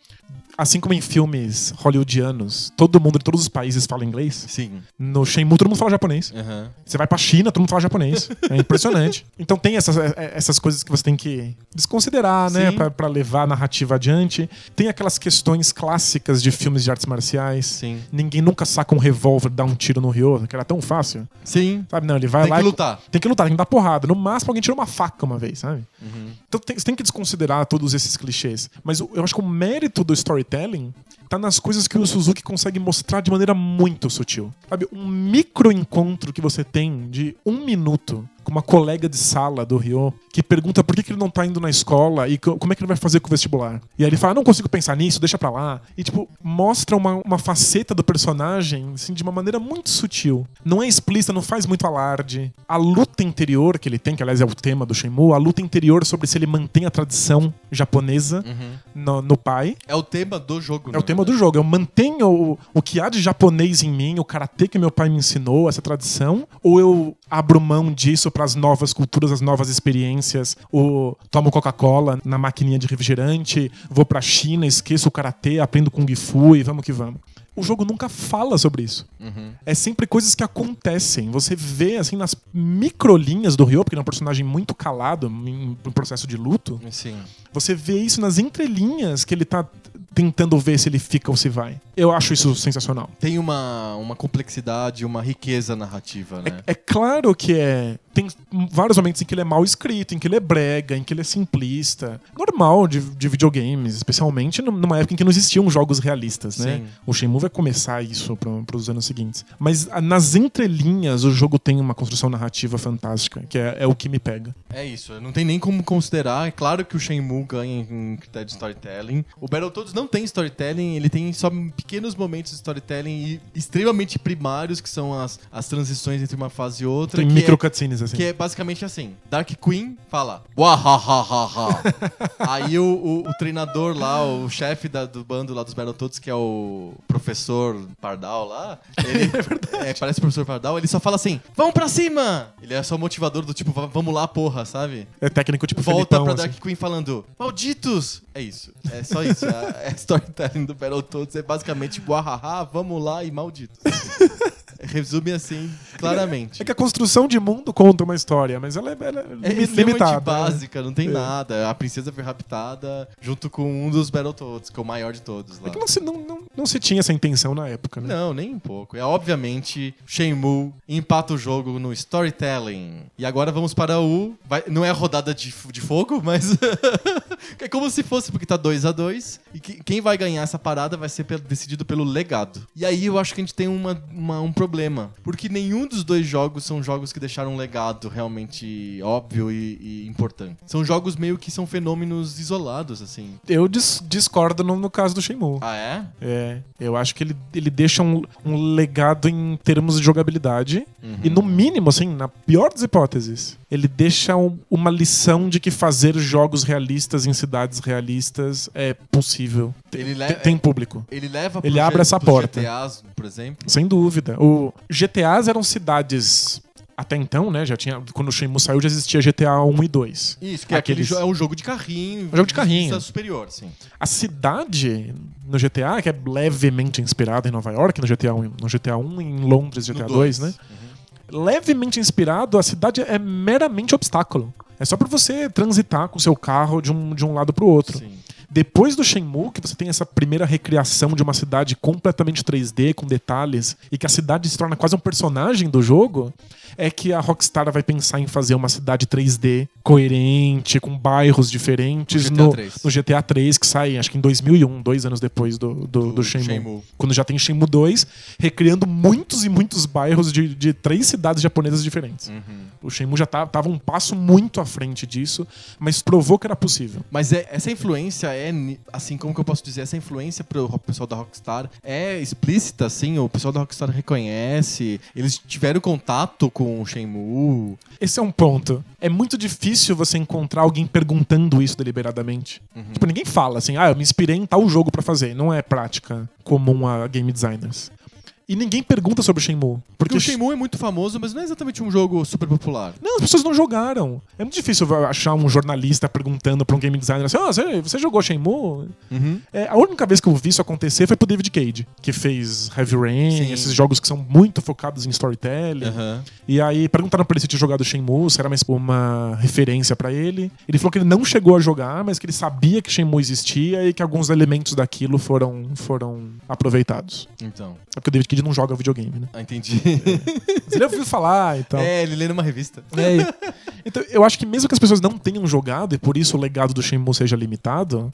assim como em filmes hollywoodianos. Todo mundo de todos os países fala inglês. Sim. No Shenmue, todo mundo fala japonês. Aham. Você vai pra China, todo mundo fala japonês. É impressionante. então tem essas, é- essas coisas que você tem que desconsiderar, né? Pra, pra levar a narrativa adiante. Tem aquelas questões clássicas de filmes de artes marciais. Sim. Ninguém nunca saca um revólver e dá um tiro no Ryo, que era tão fácil. Sim. Sabe, não, ele vai Tem lá que e- lutar. Tem que lutar, tem que dar porrada. No máximo, alguém tira uma faca uma vez, sabe? Uhum. Então tem- você tem que desconsiderar todos esses clichês. Mas eu acho que o mérito do storytelling tá nas coisas que o Suzuki consegue mostrar de maneira muito sutil. Sabe, um micro encontro que você tem de um minuto com uma colega de sala do Ryo que pergunta por que, que ele não tá indo na escola e co- como é que ele vai fazer com o vestibular. E aí ele fala, "Ah, não consigo pensar nisso, deixa pra lá. E tipo, mostra uma, uma faceta do personagem assim, de uma maneira muito sutil. Não é explícita, não faz muito alarde. A luta interior que ele tem, que aliás é o tema do Shenmue, a luta interior sobre se ele mantém a tradição japonesa no, no pai. É o tema do jogo, É o tema do jogo. Eu mantenho o, o que há de japonês em mim, o karatê que meu pai me ensinou, essa tradição, ou eu abro mão disso para as novas culturas, as novas experiências, o tomo Coca-Cola na maquininha de refrigerante, vou pra China, esqueço o karatê, aprendo kung fu e vamos que vamos. O jogo nunca fala sobre isso. Uhum. É sempre coisas que acontecem. Você vê, assim, nas microlinhas do Ryo, porque ele é um personagem muito calado em um processo de luto. Sim. Você vê isso nas entrelinhas que ele tá tentando ver se ele fica ou se vai. Eu acho isso sensacional. Tem uma, uma complexidade, uma riqueza narrativa, né? É claro que é. Tem vários momentos em que ele é mal escrito, em que ele é brega, em que ele é simplista. Normal de, de videogames, especialmente num- numa época em que não existiam jogos realistas, né? Sim. O Shenmue vai começar isso para os anos seguintes. Mas ah, nas entrelinhas o jogo tem uma construção narrativa fantástica, que é, é o que me pega. É isso, não tem nem como considerar. É claro que o Shenmue ganha em critério de storytelling. O Battletoads não tem storytelling, ele tem só pequenos momentos de storytelling e extremamente primários, que são as, as transições entre uma fase e outra. Tem que micro é, cutscenes assim. que é basicamente assim: Dark Queen fala, Wahahaha. Aí o, o- o treinador lá, o chefe da- do bando lá dos Battletoads, que é o professor Pardal lá, ele é, parece o professor Pardal, ele só fala assim: Vamos pra cima! Ele é só motivador do tipo, "Va- vamos lá, porra, sabe? É técnico tipo Volta Felipão, pra assim. Dark Queen falando, malditos! É isso. É só isso. É, é storytelling do Battletoads. É basicamente, guahaha, vamos lá e malditos. Resume assim, claramente. É que a construção de mundo conta uma história, mas ela é, ela é É limitada. né? básica, não tem É. nada. A princesa foi raptada junto com um dos Battletoads, que é o maior de todos lá. É que não se, não, não, não se tinha essa intenção na época, né? Não, nem um pouco. É obviamente Shenmue empata o jogo no storytelling. E agora vamos para o. vai- não é a rodada de, de fogo, mas. é como se fosse, porque tá 2 a 2 E que- quem vai ganhar essa parada vai ser decidido pelo legado. E aí eu acho que a gente tem uma, uma- um problema. Porque nenhum dos dois jogos são jogos que deixaram um legado realmente óbvio e, e importante. São jogos meio que são fenômenos isolados, assim. Eu dis- discordo no, no caso do Shenmue. Ah, é? É, eu acho que ele, ele deixa um, um legado em termos de jogabilidade. E no mínimo, assim, na pior das hipóteses, ele deixa um- uma lição de que fazer jogos realistas em cidades realistas é possível. Tem, Ele le- tem- público. Ele leva Ele abre essa porta. GTAs, por exemplo. Sem dúvida. O GTAs eram cidades. Até então, né? Já tinha. Quando o Shenmue saiu, já existia GTA 1 e 2. Isso, que é, aquele Aqueles- é um jogo de carrinho. Um jogo de carrinho. superior, sim. A cidade no GTA, que é levemente inspirada em Nova York, no GTA 1, no GTA 1 e em Londres, GTA No 2, dois. né? Levemente inspirado, a cidade é meramente obstáculo. É só pra você transitar com o seu carro de um, de um lado pro outro. Sim. Depois do Shenmue, que você tem essa primeira recriação de uma cidade completamente 3D, com detalhes, e que a cidade se torna quase um personagem do jogo, é que a Rockstar vai pensar em fazer uma cidade 3D coerente, com bairros diferentes No GTA no, 3. no GTA 3, que sai acho que em 2001, dois anos depois do, do, do, Do Shenmue. Shenmue. Quando já tem Shenmue 2, recriando muitos e muitos bairros de, de três cidades japonesas diferentes. O Shenmue já tá, tava um passo muito à frente disso, mas provou que era possível. Mas é- essa influência é, assim, como que eu posso dizer? Essa influência pro ro- pessoal da Rockstar é explícita, assim? O pessoal da Rockstar reconhece? Eles tiveram contato com o Shenmue? Esse é um ponto. É muito difícil você encontrar alguém perguntando isso deliberadamente. Tipo, ninguém fala assim, ah, eu me inspirei em tal jogo pra fazer. Não é prática comum a game designers. E ninguém pergunta sobre o Shenmue. Porque Porque o Shenmue é muito famoso, mas não é exatamente um jogo super popular. Não, as pessoas não jogaram. É muito difícil achar um jornalista perguntando pra um game designer assim: "Ah, você, você jogou Shenmue? É, a única vez que eu vi isso acontecer foi pro David Cage, que fez Heavy Rain, Sim. esses jogos que são muito focados em storytelling. Aham. E aí perguntaram pra ele se tinha jogado Shenmue, se era mais uma referência pra ele. Ele falou que ele não chegou a jogar, mas que ele sabia que Shenmue existia e que alguns elementos daquilo foram, foram aproveitados. Então. É porque o David Cage não joga videogame, né? Ah, entendi. Mas ele ouviu falar e tal. É, ele lê numa revista. É, e- então, eu acho que mesmo que as pessoas não tenham jogado e por isso o legado do Shenmue seja limitado,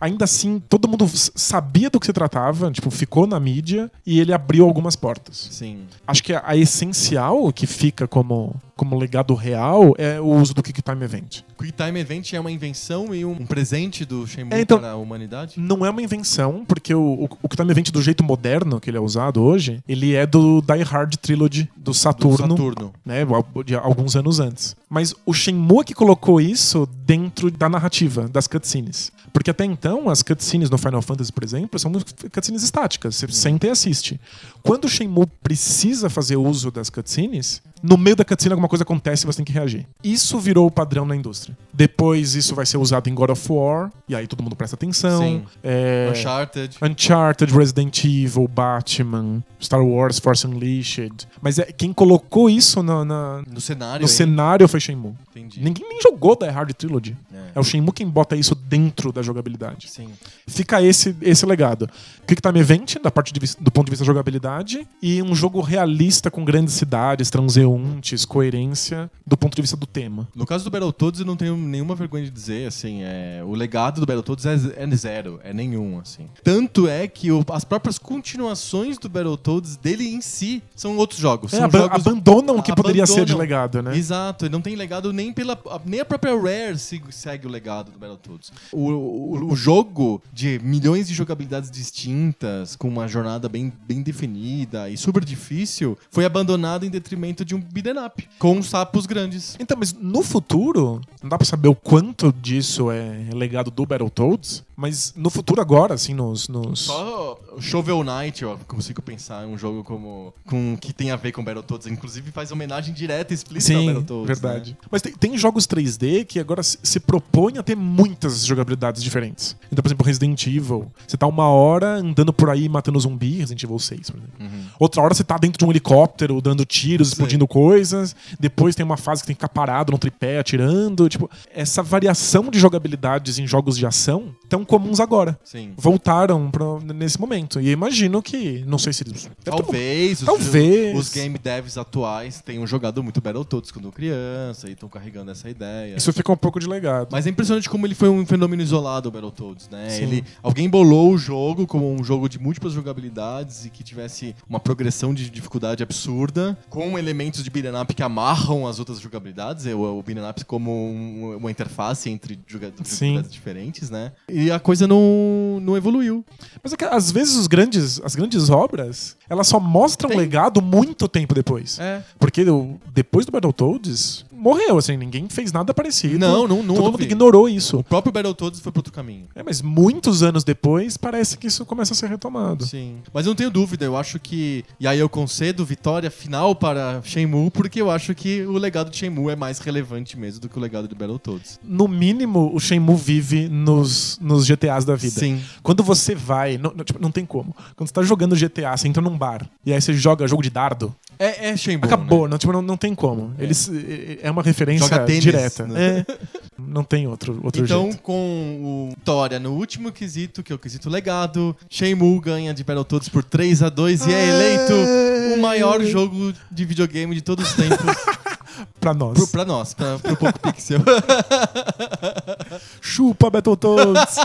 ainda assim todo mundo sabia do que se tratava, tipo, ficou na mídia e ele abriu algumas portas. Sim. Acho que a, a essencial que fica como, como legado real é o uso do Quick Time Event. Quick Time Event é uma invenção e um presente do Shenmue É, então- para a humanidade? Não é uma invenção, porque o, o, o Quick Time Event do jeito moderno que ele é usado hoje, ele é do Die Hard Trilogy do Do Saturno. Saturno. né, de alguns anos antes. Mas o Shenmue que colocou isso dentro da narrativa, das cutscenes. Porque até então, as cutscenes no Final Fantasy, por exemplo, são cutscenes estáticas. Você senta e assiste. Quando o Shenmue precisa fazer uso das cutscenes, no meio da cutscene alguma coisa acontece e você tem que reagir. Isso virou o padrão na indústria. Depois isso vai ser usado em God of War, e aí todo mundo presta atenção. Sim. É, Uncharted. Uncharted, Resident Evil, Batman, Star Wars, Force Unleashed. Mas é, quem colocou isso na- na, No cenário. no hein? cenário foi Shenmue. Entendi. Ninguém nem jogou Die Hard Trilogy. É. É o Shenmue quem bota isso dentro da jogabilidade. Sim. Fica esse, esse legado. Quick Time Event, da parte de do ponto de vista da jogabilidade, e um jogo realista com grandes cidades, transeuntes, coerência, do ponto de vista do tema. No caso do Battletoads, eu não tenho nenhuma vergonha de dizer, assim, é, o legado do Battletoads é, é zero, é nenhum, assim. Tanto é que o- as próprias continuações do Battletoads dele em si são outros jogos. É, são aba- jogos abandonam o que poderia ser de abandonam. legado, né? Exato, não tem legado nem pela. Nem a própria Rare se- segue o legado do Battletoads. O, o, o jogo de milhões de jogabilidades distintas, com uma jornada bem, bem definida e super difícil, foi abandonado em detrimento de um beat'em up, com sapos grandes. Então, mas no futuro, não dá pra saber o quanto disso é legado do Battletoads, mas no futuro agora, assim, nos... nos... Só o Shovel Knight, eu consigo pensar em um jogo como com que tem a ver com Battletoads, inclusive faz homenagem direta e explícita ao Sim, Battletoads. verdade. né? Mas tem, tem jogos 3D que agora se, se propõem a ter muitas jogabilidades diferentes. Então, por exemplo, Resident Evil. Você tá uma hora andando por aí matando zumbi, Resident Evil 6, por exemplo. Uhum. Outra hora você tá dentro de um helicóptero dando tiros, explodindo coisas. Depois tem uma fase que tem que ficar parado no tripé atirando. Tipo, essa variação de jogabilidades em jogos de ação tão comuns agora. Sim. Voltaram pra, nesse momento. E imagino que. Não sei se eles. é tudo- Talvez, os- Talvez. Os, game devs atuais tenham jogado muito Battletoads quando criança e estão carregando essa ideia. Isso fica um pouco de legado. Mas é impressionante como ele foi um fenômeno isolado, o Battletoads, né? Sim. Ele, alguém bolou o jogo como um jogo de múltiplas jogabilidades e que tivesse uma progressão de dificuldade absurda, com elementos de beat'em up que amarram as outras jogabilidades, é, o, o beat'em up como um- uma interface entre joga- jogabilidades diferentes, né? E a coisa não, não evoluiu. Mas é que, às vezes os grandes, as grandes obras, elas só mostram Tem. legado muito tempo depois. É. Porque depois do Battletoads, morreu, assim, ninguém fez nada parecido. Não, não- não Todo houve. mundo ignorou isso. O próprio Battletoads foi pro outro caminho. É, mas muitos anos depois, parece que isso começa a ser retomado. Sim. Mas eu não tenho dúvida, eu acho que. E aí eu concedo vitória final para Shenmue, porque eu acho que o legado de Shenmue é mais relevante mesmo do que o legado de Battletoads. No mínimo, o Shenmue vive nos, nos GTAs da vida. Sim. Quando você vai. Não, não, tipo, não tem como. Quando você tá jogando GTA, você entra num bar e aí você joga jogo de dardo, É, é Shenmue. acabou. né? Não, tipo, não, não tem como. Eles, é- é uma referência Joga tênis, direta. né? É. não tem outro, outro Então, jeito. com o Vitória no último quesito, que é o quesito legado, Shenmue ganha de Battletoads por 3 a 2 e é eleito o maior jogo de videogame de todos os tempos Pra nós. pro, pra nós, pra, pro Poco Pixel. Chupa, Battletoads!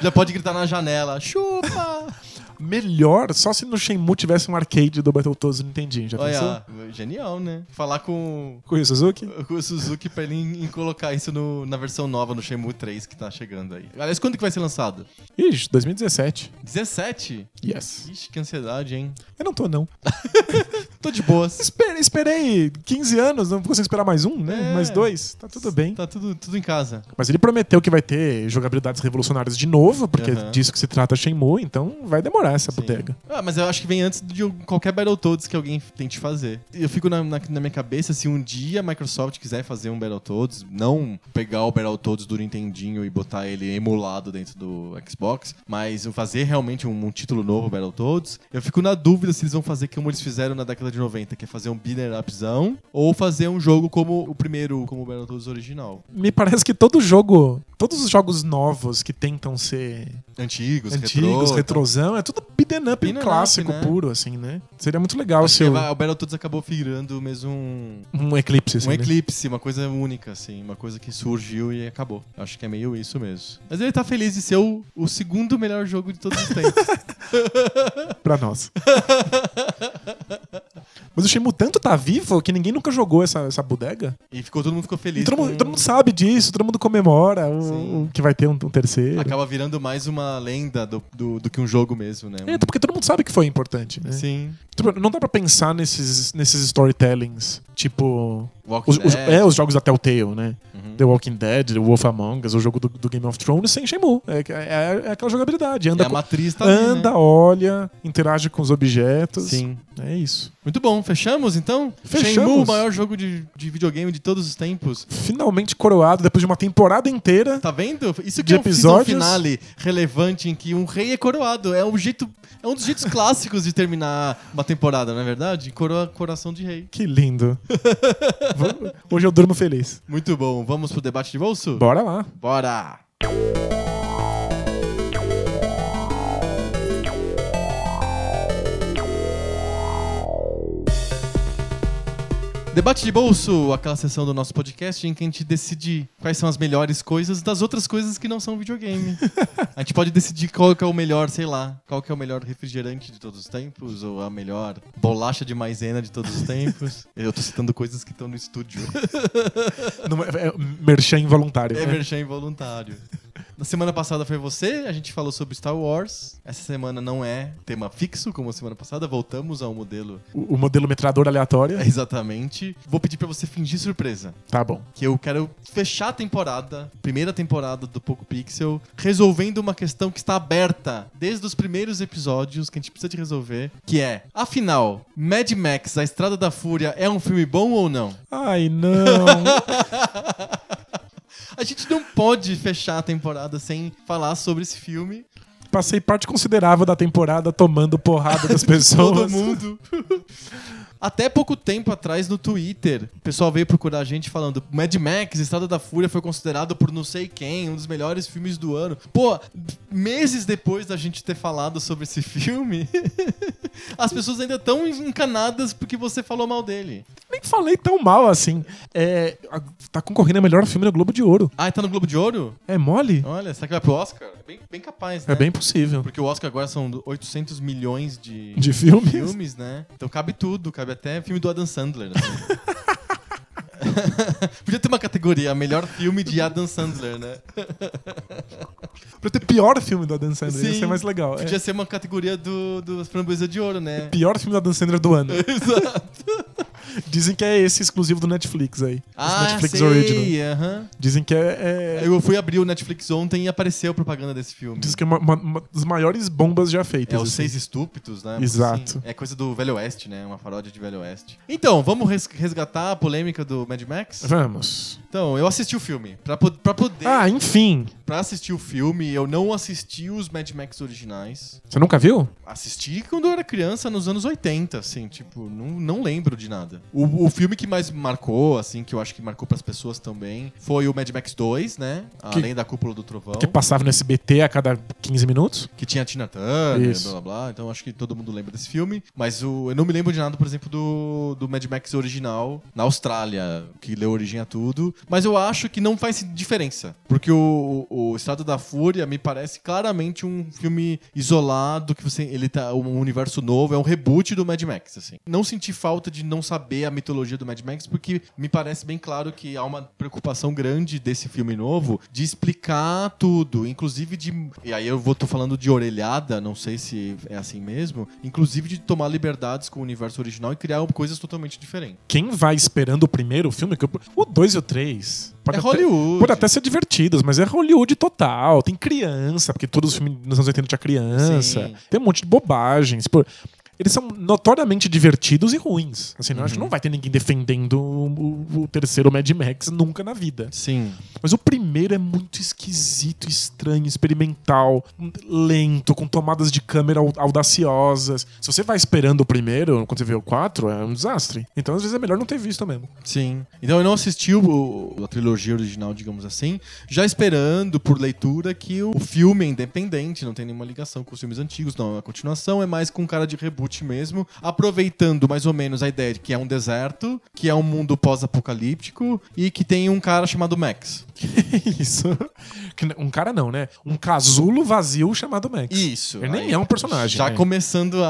Já pode gritar na janela, chupa! Melhor, só se no Shenmue tivesse um arcade do Battletoads no Nintendinho, já pensou? Olha, genial, né? Falar com, Com o Suzuki? com o Suzuki pra ele em, em colocar isso no- na versão nova no Shenmue 3 que tá chegando aí. Aliás, quando que vai ser lançado? Ixi, 2017. 17? Yes. Ixi, que ansiedade, hein? Eu não tô, não. Tô de boas. Esperei, esperei 15 anos, não consigo esperar mais um, né? É. Mais dois. Tá tudo bem. Tá tudo, tudo em casa. Mas ele prometeu que vai ter jogabilidades revolucionárias de novo, porque é disso que se trata Shenmue, então vai demorar essa Sim. bodega. Ah, mas eu acho que vem antes de qualquer Battletoads que alguém tente fazer. Eu fico na, na, na minha cabeça, se um dia a Microsoft quiser fazer um Battletoads, não pegar o Battletoads do Nintendinho e botar ele emulado dentro do Xbox, mas fazer realmente um, um título novo Battletoads, eu fico na dúvida se eles vão fazer como eles fizeram na década de 90, que é fazer um beater upzão, ou fazer um jogo como o primeiro, como o Battletoads original. Me parece que todo jogo, todos os jogos novos que tentam ser Antigos, antigos, retrô, retrosão, é tudo beat'em up Beat'em up, clássico né? puro, assim, né? Seria muito legal se que o- Battletoads acabou virando mesmo um, um eclipse, assim, um né? eclipse, uma coisa única, assim, uma coisa que surgiu e acabou. Acho que é meio isso mesmo. Mas ele tá feliz de ser o, o segundo melhor jogo de todos os tempos. pra nós. Mas o Shenmue tanto tá vivo que ninguém nunca jogou essa, essa bodega. e ficou, todo mundo ficou feliz. E todo, mundo, com- todo mundo sabe disso, todo mundo comemora o, Que vai ter um, um terceiro. Acaba virando mais uma lenda do, do, do que um jogo mesmo, né? É, porque todo mundo sabe que foi importante, né? Sim. Tipo, Não dá pra pensar nesses, nesses storytellings, tipo... Walking Os, os- é, os jogos da Telltale, né? Uhum. The Walking Dead, The Wolf Among Us, o jogo do, do Game of Thrones sem Shenmue. É, é, é aquela jogabilidade. Anda, É a matriz tá ali, né? anda olha, interage com os objetos. Sim. É isso. Muito bom. Fechamos, então? Fechamos. Shenmue, o maior jogo de, de videogame de todos os tempos. Finalmente coroado, depois de uma temporada inteira. Tá vendo? Isso que é um episódios. finale relevante em que um rei é coroado. É um jeito, é um dos jeitos clássicos de terminar uma temporada, não é verdade? Coroa, coração de rei. Que lindo. Hoje eu durmo feliz. Muito bom. Vamos pro debate de bolso? Bora lá. Bora! Debate de bolso, aquela sessão do nosso podcast em que a gente decide quais são as melhores coisas das outras coisas que não são videogame. a gente pode decidir qual que é o melhor, sei lá, qual que é o melhor refrigerante de todos os tempos, ou a melhor bolacha de maisena de todos os tempos. Eu tô citando coisas que estão no estúdio. Não, é, é merchan involuntário. É né? merchan involuntário. Na semana passada foi você, a gente falou sobre Star Wars. Essa semana não é tema fixo, como a semana passada. Voltamos ao modelo O, o modelo metrador aleatório. exatamente. Vou pedir pra você fingir surpresa. Tá bom. Que eu quero fechar a temporada, primeira temporada do Poco Pixel, resolvendo uma questão que está aberta desde os primeiros episódios, que a gente precisa de resolver, que é, afinal, Mad Max, A Estrada da Fúria, é um filme bom ou não? Ai, não. A gente não pode fechar a temporada sem falar sobre esse filme. Passei parte considerável da temporada tomando porrada das pessoas. Todo mundo. Até pouco tempo atrás no Twitter, o pessoal veio procurar a gente falando: Mad Max, Estrada da Fúria foi considerado por não sei quem, um dos melhores filmes do ano. Pô, meses depois da gente ter falado sobre esse filme, as pessoas ainda estão encanadas porque você falou mal dele. Nem falei tão mal assim. É, tá concorrendo a melhor filme no Globo de Ouro. Ah, tá no Globo de Ouro? É mole? Olha, será que vai pro Oscar? É bem, bem capaz, né? É bem possível. Porque o Oscar agora são 800 milhões de, De filmes? filmes, né? Então cabe tudo, cabe até filme do Adam Sandler. assim. Podia ter uma categoria, melhor filme de Adam Sandler, né? Pra ter pior filme do Adam Sandler, ia Sim. ser mais legal. É. Podia ser uma categoria do, do Framboesa de Ouro, né? Pior filme do Adam Sandler do ano. Exato. Dizem que é esse exclusivo do Netflix aí. Ah, Netflix sei, Original. aham. Dizem que é. é- Eu fui abrir o Netflix ontem e apareceu propaganda desse filme. Dizem que é uma, uma- uma das maiores bombas já feitas. É os assim. Seis Estúpidos, né? Exato. assim. É coisa do Velho Oeste, né? Uma paródia de Velho Oeste. Então, vamos res- resgatar a polêmica do Mad Max? Vamos. Então, eu assisti o filme. Pra, pra poder... Ah, enfim. Pra assistir o filme, eu não assisti os Mad Max originais. Você nunca viu? Assisti quando eu era criança, nos anos 80, assim, tipo, não, não lembro de nada. O O, o filme que mais marcou, assim, que eu acho que marcou pras pessoas também, foi o Mad Max 2, né? Que- Além da Cúpula do Trovão. Que passava no SBT a cada 15 minutos. Que tinha a Tina Turner, Isso. blá blá blá. Então acho que todo mundo lembra desse filme. Mas o, eu não me lembro de nada, por exemplo, do, do Mad Max original na Austrália, que deu origem a tudo. Mas eu acho que não faz diferença. Porque o, o, o Estado da Fúria me parece claramente um filme isolado, que você. Ele tá. Um universo novo, é um reboot do Mad Max, assim. Não senti falta de não saber a mitologia do Mad Max, porque me parece bem claro que há uma preocupação grande desse filme novo de explicar tudo, inclusive de. E aí eu vou tô falando de orelhada, não sei se é assim mesmo, inclusive de tomar liberdades com o universo original e criar coisas totalmente diferentes. Quem vai esperando o primeiro filme, o 2 e o 3. É Hollywood. Pode até ser divertidos, mas é Hollywood total. Tem criança, porque todos os filmes nos anos 80 tinha criança. Sim. Tem um monte de bobagens. Pô, eles são notoriamente divertidos e ruins. Assim, eu acho que Uhum. não vai ter ninguém defendendo o, o- terceiro Mad Max nunca na vida. Sim. Mas o primeiro é muito esquisito, estranho, experimental, lento, com tomadas de câmera au- audaciosas. Se você vai esperando o primeiro, quando você vê o 4, é um desastre. Então, às vezes, é melhor não ter visto mesmo. Sim. Então eu não assisti o, a trilogia original, digamos assim, já esperando por leitura que o filme é independente, não tem nenhuma ligação com os filmes antigos, não é uma continuação, é mais com cara de reboot mesmo, aproveitando mais ou menos a ideia de que é um deserto, que é um mundo pós-apocalíptico e que tem um cara chamado Max. Isso. Um cara não, né? Um casulo vazio chamado Max. Isso. Ele nem Aí, é um personagem. Já né? começando a,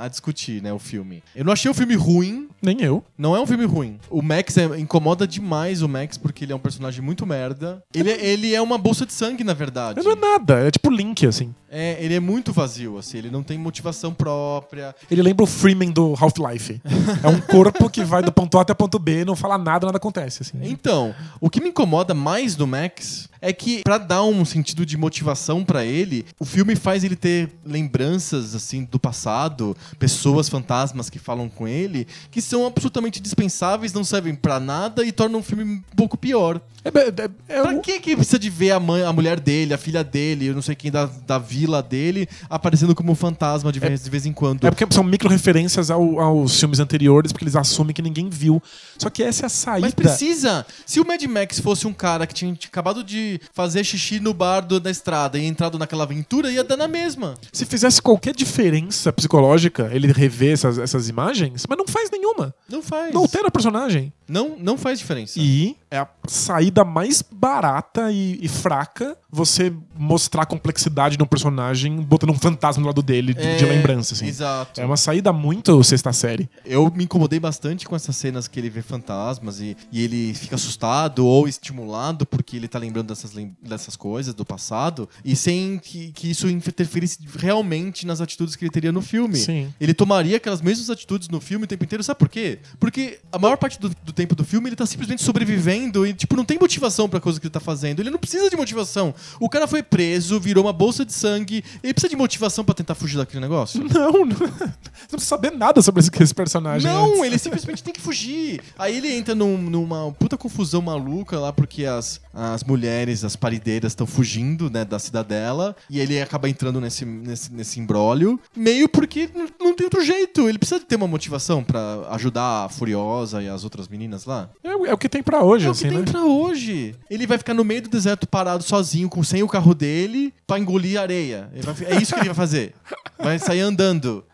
a- a discutir, né, o filme. Eu não achei o filme ruim, Nem eu. Não é um filme ruim. O Max é- incomoda demais o Max porque ele é um personagem muito merda. Ele, é- ele é uma bolsa de sangue, na verdade. Ele não é nada. É tipo Link, assim. É, ele é muito vazio, assim. Ele não tem motivação própria. Ele lembra o Freeman do Half-Life. é um corpo que vai do ponto A até o ponto B, não fala nada, nada acontece. Assim. Então, o que me incomoda mais do Max é que, pra dar um sentido de motivação pra ele, o filme faz ele ter lembranças, assim, do passado, pessoas fantasmas que falam com ele, que são absolutamente dispensáveis, não servem pra nada e tornam o filme um pouco pior. É, é, é Pra um- que que precisa de ver a, mãe, a mulher dele, a filha dele, eu não sei quem da, da vila dele, aparecendo como fantasma de vez, de vez em quando? É porque são micro-referências ao- aos filmes anteriores, porque eles assumem que ninguém viu. Só que essa é a saída. Mas precisa! Se o Mad Max fosse um cara que tinha acabado de fazer xixi no bar do- da estrada e entrado naquela aventura, ia dar na mesma. Se fizesse qualquer diferença psicológica, ele rever essas, essas imagens, mas não faz nenhuma. Não faz. Não altera o personagem. Não, não faz diferença. E é a saída mais barata e, e fraca você mostrar a complexidade de um personagem botando um fantasma do lado dele de, de É, lembrança, assim. Exato. É uma saída muito sexta série. Eu me incomodei bastante com essas cenas que ele vê fantasmas e, e ele fica assustado ou estimulado porque ele tá lembrando dessas, dessas coisas do passado e sem que, que isso interferisse realmente nas atitudes que ele teria no filme. Sim. Ele tomaria aquelas mesmas atitudes no filme o tempo inteiro, sabe por quê? Porque a maior parte do, do tempo do filme ele tá simplesmente sobrevivendo e, tipo, não tem motivação pra coisa que ele tá fazendo. Ele não precisa de motivação. O cara foi preso, virou uma bolsa de sangue, ele precisa de motivação pra tentar fugir daquele negócio? Não, não, você não precisa saber nada sobre esse, esse personagem. Não, antes. ele simplesmente tem que fugir. Aí ele entra num- numa puta confusão maluca lá, porque as, as mulheres, as parideiras estão fugindo, né, da cidadela. E ele acaba entrando nesse, nesse, nesse imbróglio. Meio porque não tem outro jeito. Ele precisa de ter uma motivação pra ajudar a Furiosa e as outras meninas lá. É, o- é o que tem pra hoje, É o assim, que tem né? pra hoje. Ele vai ficar no meio do deserto parado sozinho, com sem o carro dele, pra engolir areia. Vai é isso que ele vai fazer. Vai sair andando.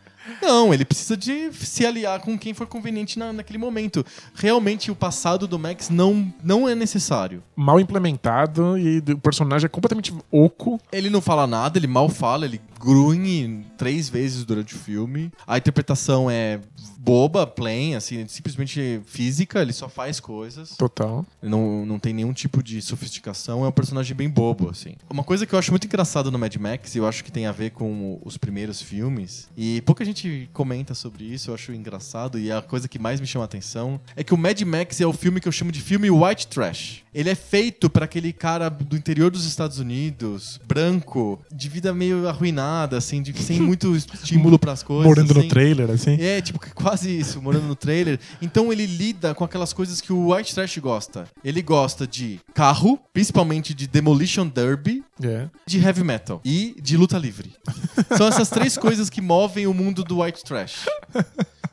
Não, ele precisa de se aliar com quem for conveniente na, naquele momento. Realmente, o passado do Max não, não é necessário. Mal implementado e o personagem é completamente oco. Ele não fala nada, ele mal fala, ele grunhe três vezes durante o filme. A interpretação é boba, plain, assim, simplesmente física, ele só faz coisas. Total. Não, não tem nenhum tipo de sofisticação, é um personagem bem bobo, assim. Uma coisa que eu acho muito engraçada no Mad Max, e eu acho que tem a ver com os primeiros filmes, e pouca gente comenta sobre isso, eu acho engraçado, e a coisa que mais me chama a atenção é que o Mad Max é o filme que eu chamo de filme white trash. Ele é feito para aquele cara do interior dos Estados Unidos, branco, de vida meio arruinada, assim, de, sem muito estímulo para as coisas. Morando no sem- trailer, assim. é, tipo, quase isso, morando no trailer. Então ele lida com aquelas coisas que o White Trash gosta. Ele gosta de carro, principalmente de Demolition Derby, É. de heavy metal e de luta livre. São essas três coisas que movem o mundo do White Trash.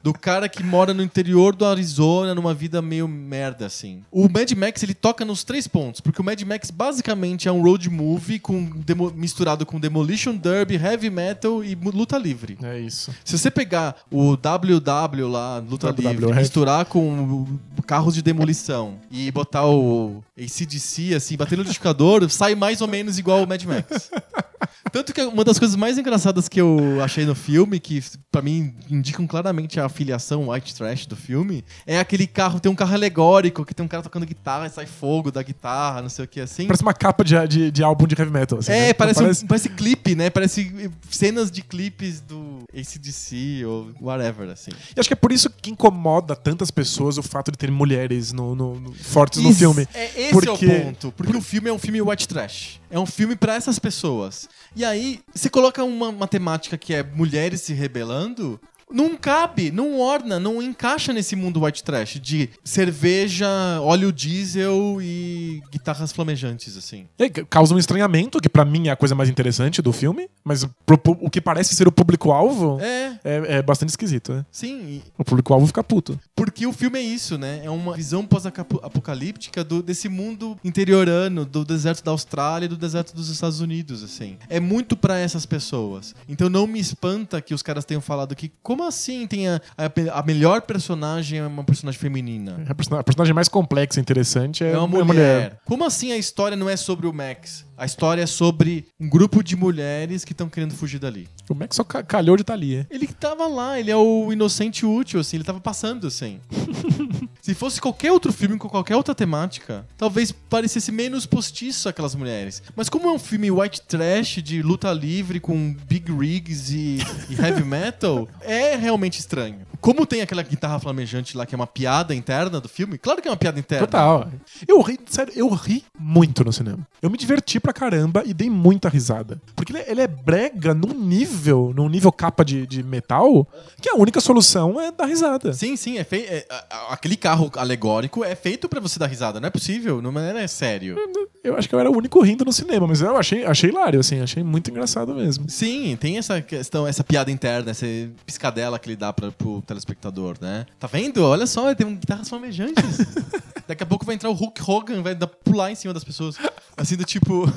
do cara que mora no interior do Arizona, numa vida meio merda, assim. O Mad Max, ele toca nos três pontos, porque o Mad Max basicamente é um road movie com demo- misturado com Demolition Derby, Heavy Metal e luta livre. É isso. Se você pegar o WW lá, luta livre, é. misturar com carros de demolição e botar o ACDC, assim, bater no liquidificador, sai mais ou menos igual o Mad Max. Tanto que uma das coisas mais engraçadas que eu achei no filme, que pra mim indicam claramente a afiliação white trash do filme, é aquele carro, tem um carro alegórico, que tem um cara tocando guitarra e sai fogo da guitarra, não sei o que assim. Parece uma capa de, de, de álbum de heavy metal. assim, É, né? parece, Não Um, parece clipe, né? Parece cenas de clipes do ACDC ou whatever, assim. E acho que é por isso que incomoda tantas pessoas o fato de ter mulheres no, no- no- fortes no Isso- filme. É, esse Porque- é o ponto. Porque o filme é um filme white trash. É um filme pra essas pessoas. E aí, você coloca uma, uma temática que é mulheres se rebelando. Não cabe, não orna, não encaixa nesse mundo white trash de cerveja, óleo diesel e guitarras flamejantes, assim. Aí, causa um estranhamento, que pra mim é a coisa mais interessante do filme, mas pro o que parece ser o público-alvo É, é, é bastante esquisito, né? sim. O público-alvo fica puto. Porque o filme é isso, né? É uma visão pós-apocalíptica desse mundo interiorano, do deserto da Austrália e do deserto dos Estados Unidos, assim. É muito pra essas pessoas. Então não me espanta que os caras tenham falado que, como assim tem a, a- a melhor personagem é uma personagem feminina? A persona- a personagem mais complexa e interessante é, É uma é mulher. Como assim a história não é sobre o Max? A história é sobre um grupo de mulheres que estão querendo fugir dali. O Max só ca- calhou de estar ali, é. Ele tava lá, ele é o inocente útil, assim, ele tava passando, assim. Se fosse qualquer outro filme com qualquer outra temática, talvez parecesse menos postiço aquelas mulheres. Mas como é um filme white trash de luta livre com big rigs e, e heavy metal, é realmente estranho. Como tem aquela guitarra flamejante lá que é uma piada interna do filme, claro que é uma piada interna. Total. Eu ri, sério, eu ri muito no cinema. Eu me diverti pra caramba e dei muita risada. Porque ele, é- ele é brega num nível, num nível capa de, de metal, que a única solução é dar risada. Sim, sim, é fei- é- aquele carro alegórico é feito pra você dar risada, não é possível, não é sério. Eu acho que eu era o único rindo no cinema, mas eu achei, achei hilário, assim, achei muito engraçado mesmo. Sim, tem essa questão, essa piada interna, essa piscadela que ele dá pra, pro telespectador, né? Tá vendo? Olha só, tem um guitarras flamejantes. Daqui a pouco vai entrar o Hulk Hogan, vai pular em cima das pessoas. Assim do tipo.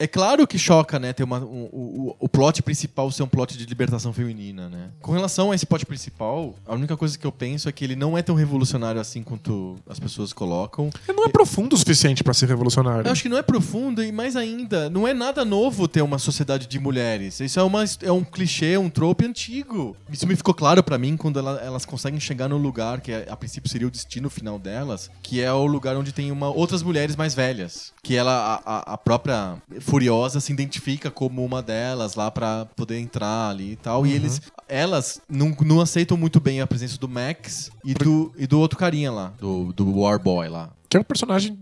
É claro que choca, né, ter uma, um- o, o plot principal ser um plot de libertação feminina, né? Com relação a esse plot principal, a única coisa que eu penso é que ele não é tão revolucionário assim quanto as pessoas colocam. Ele não é profundo o suficiente pra ser revolucionário. Eu acho que não é profundo e mais ainda, não é nada novo ter uma sociedade de mulheres. Isso é, uma, é um clichê, um trope antigo. Isso me ficou claro pra mim quando ela- elas conseguem chegar no lugar que a princípio seria o destino final delas, que é o lugar onde tem uma, outras mulheres mais velhas. Que ela, a- a própria Furiosa se identifica como uma delas lá pra poder entrar ali e tal. E eles, elas não, não aceitam muito bem a presença do Max e do, e do outro carinha lá, do, do War Boy lá. Que é um personagem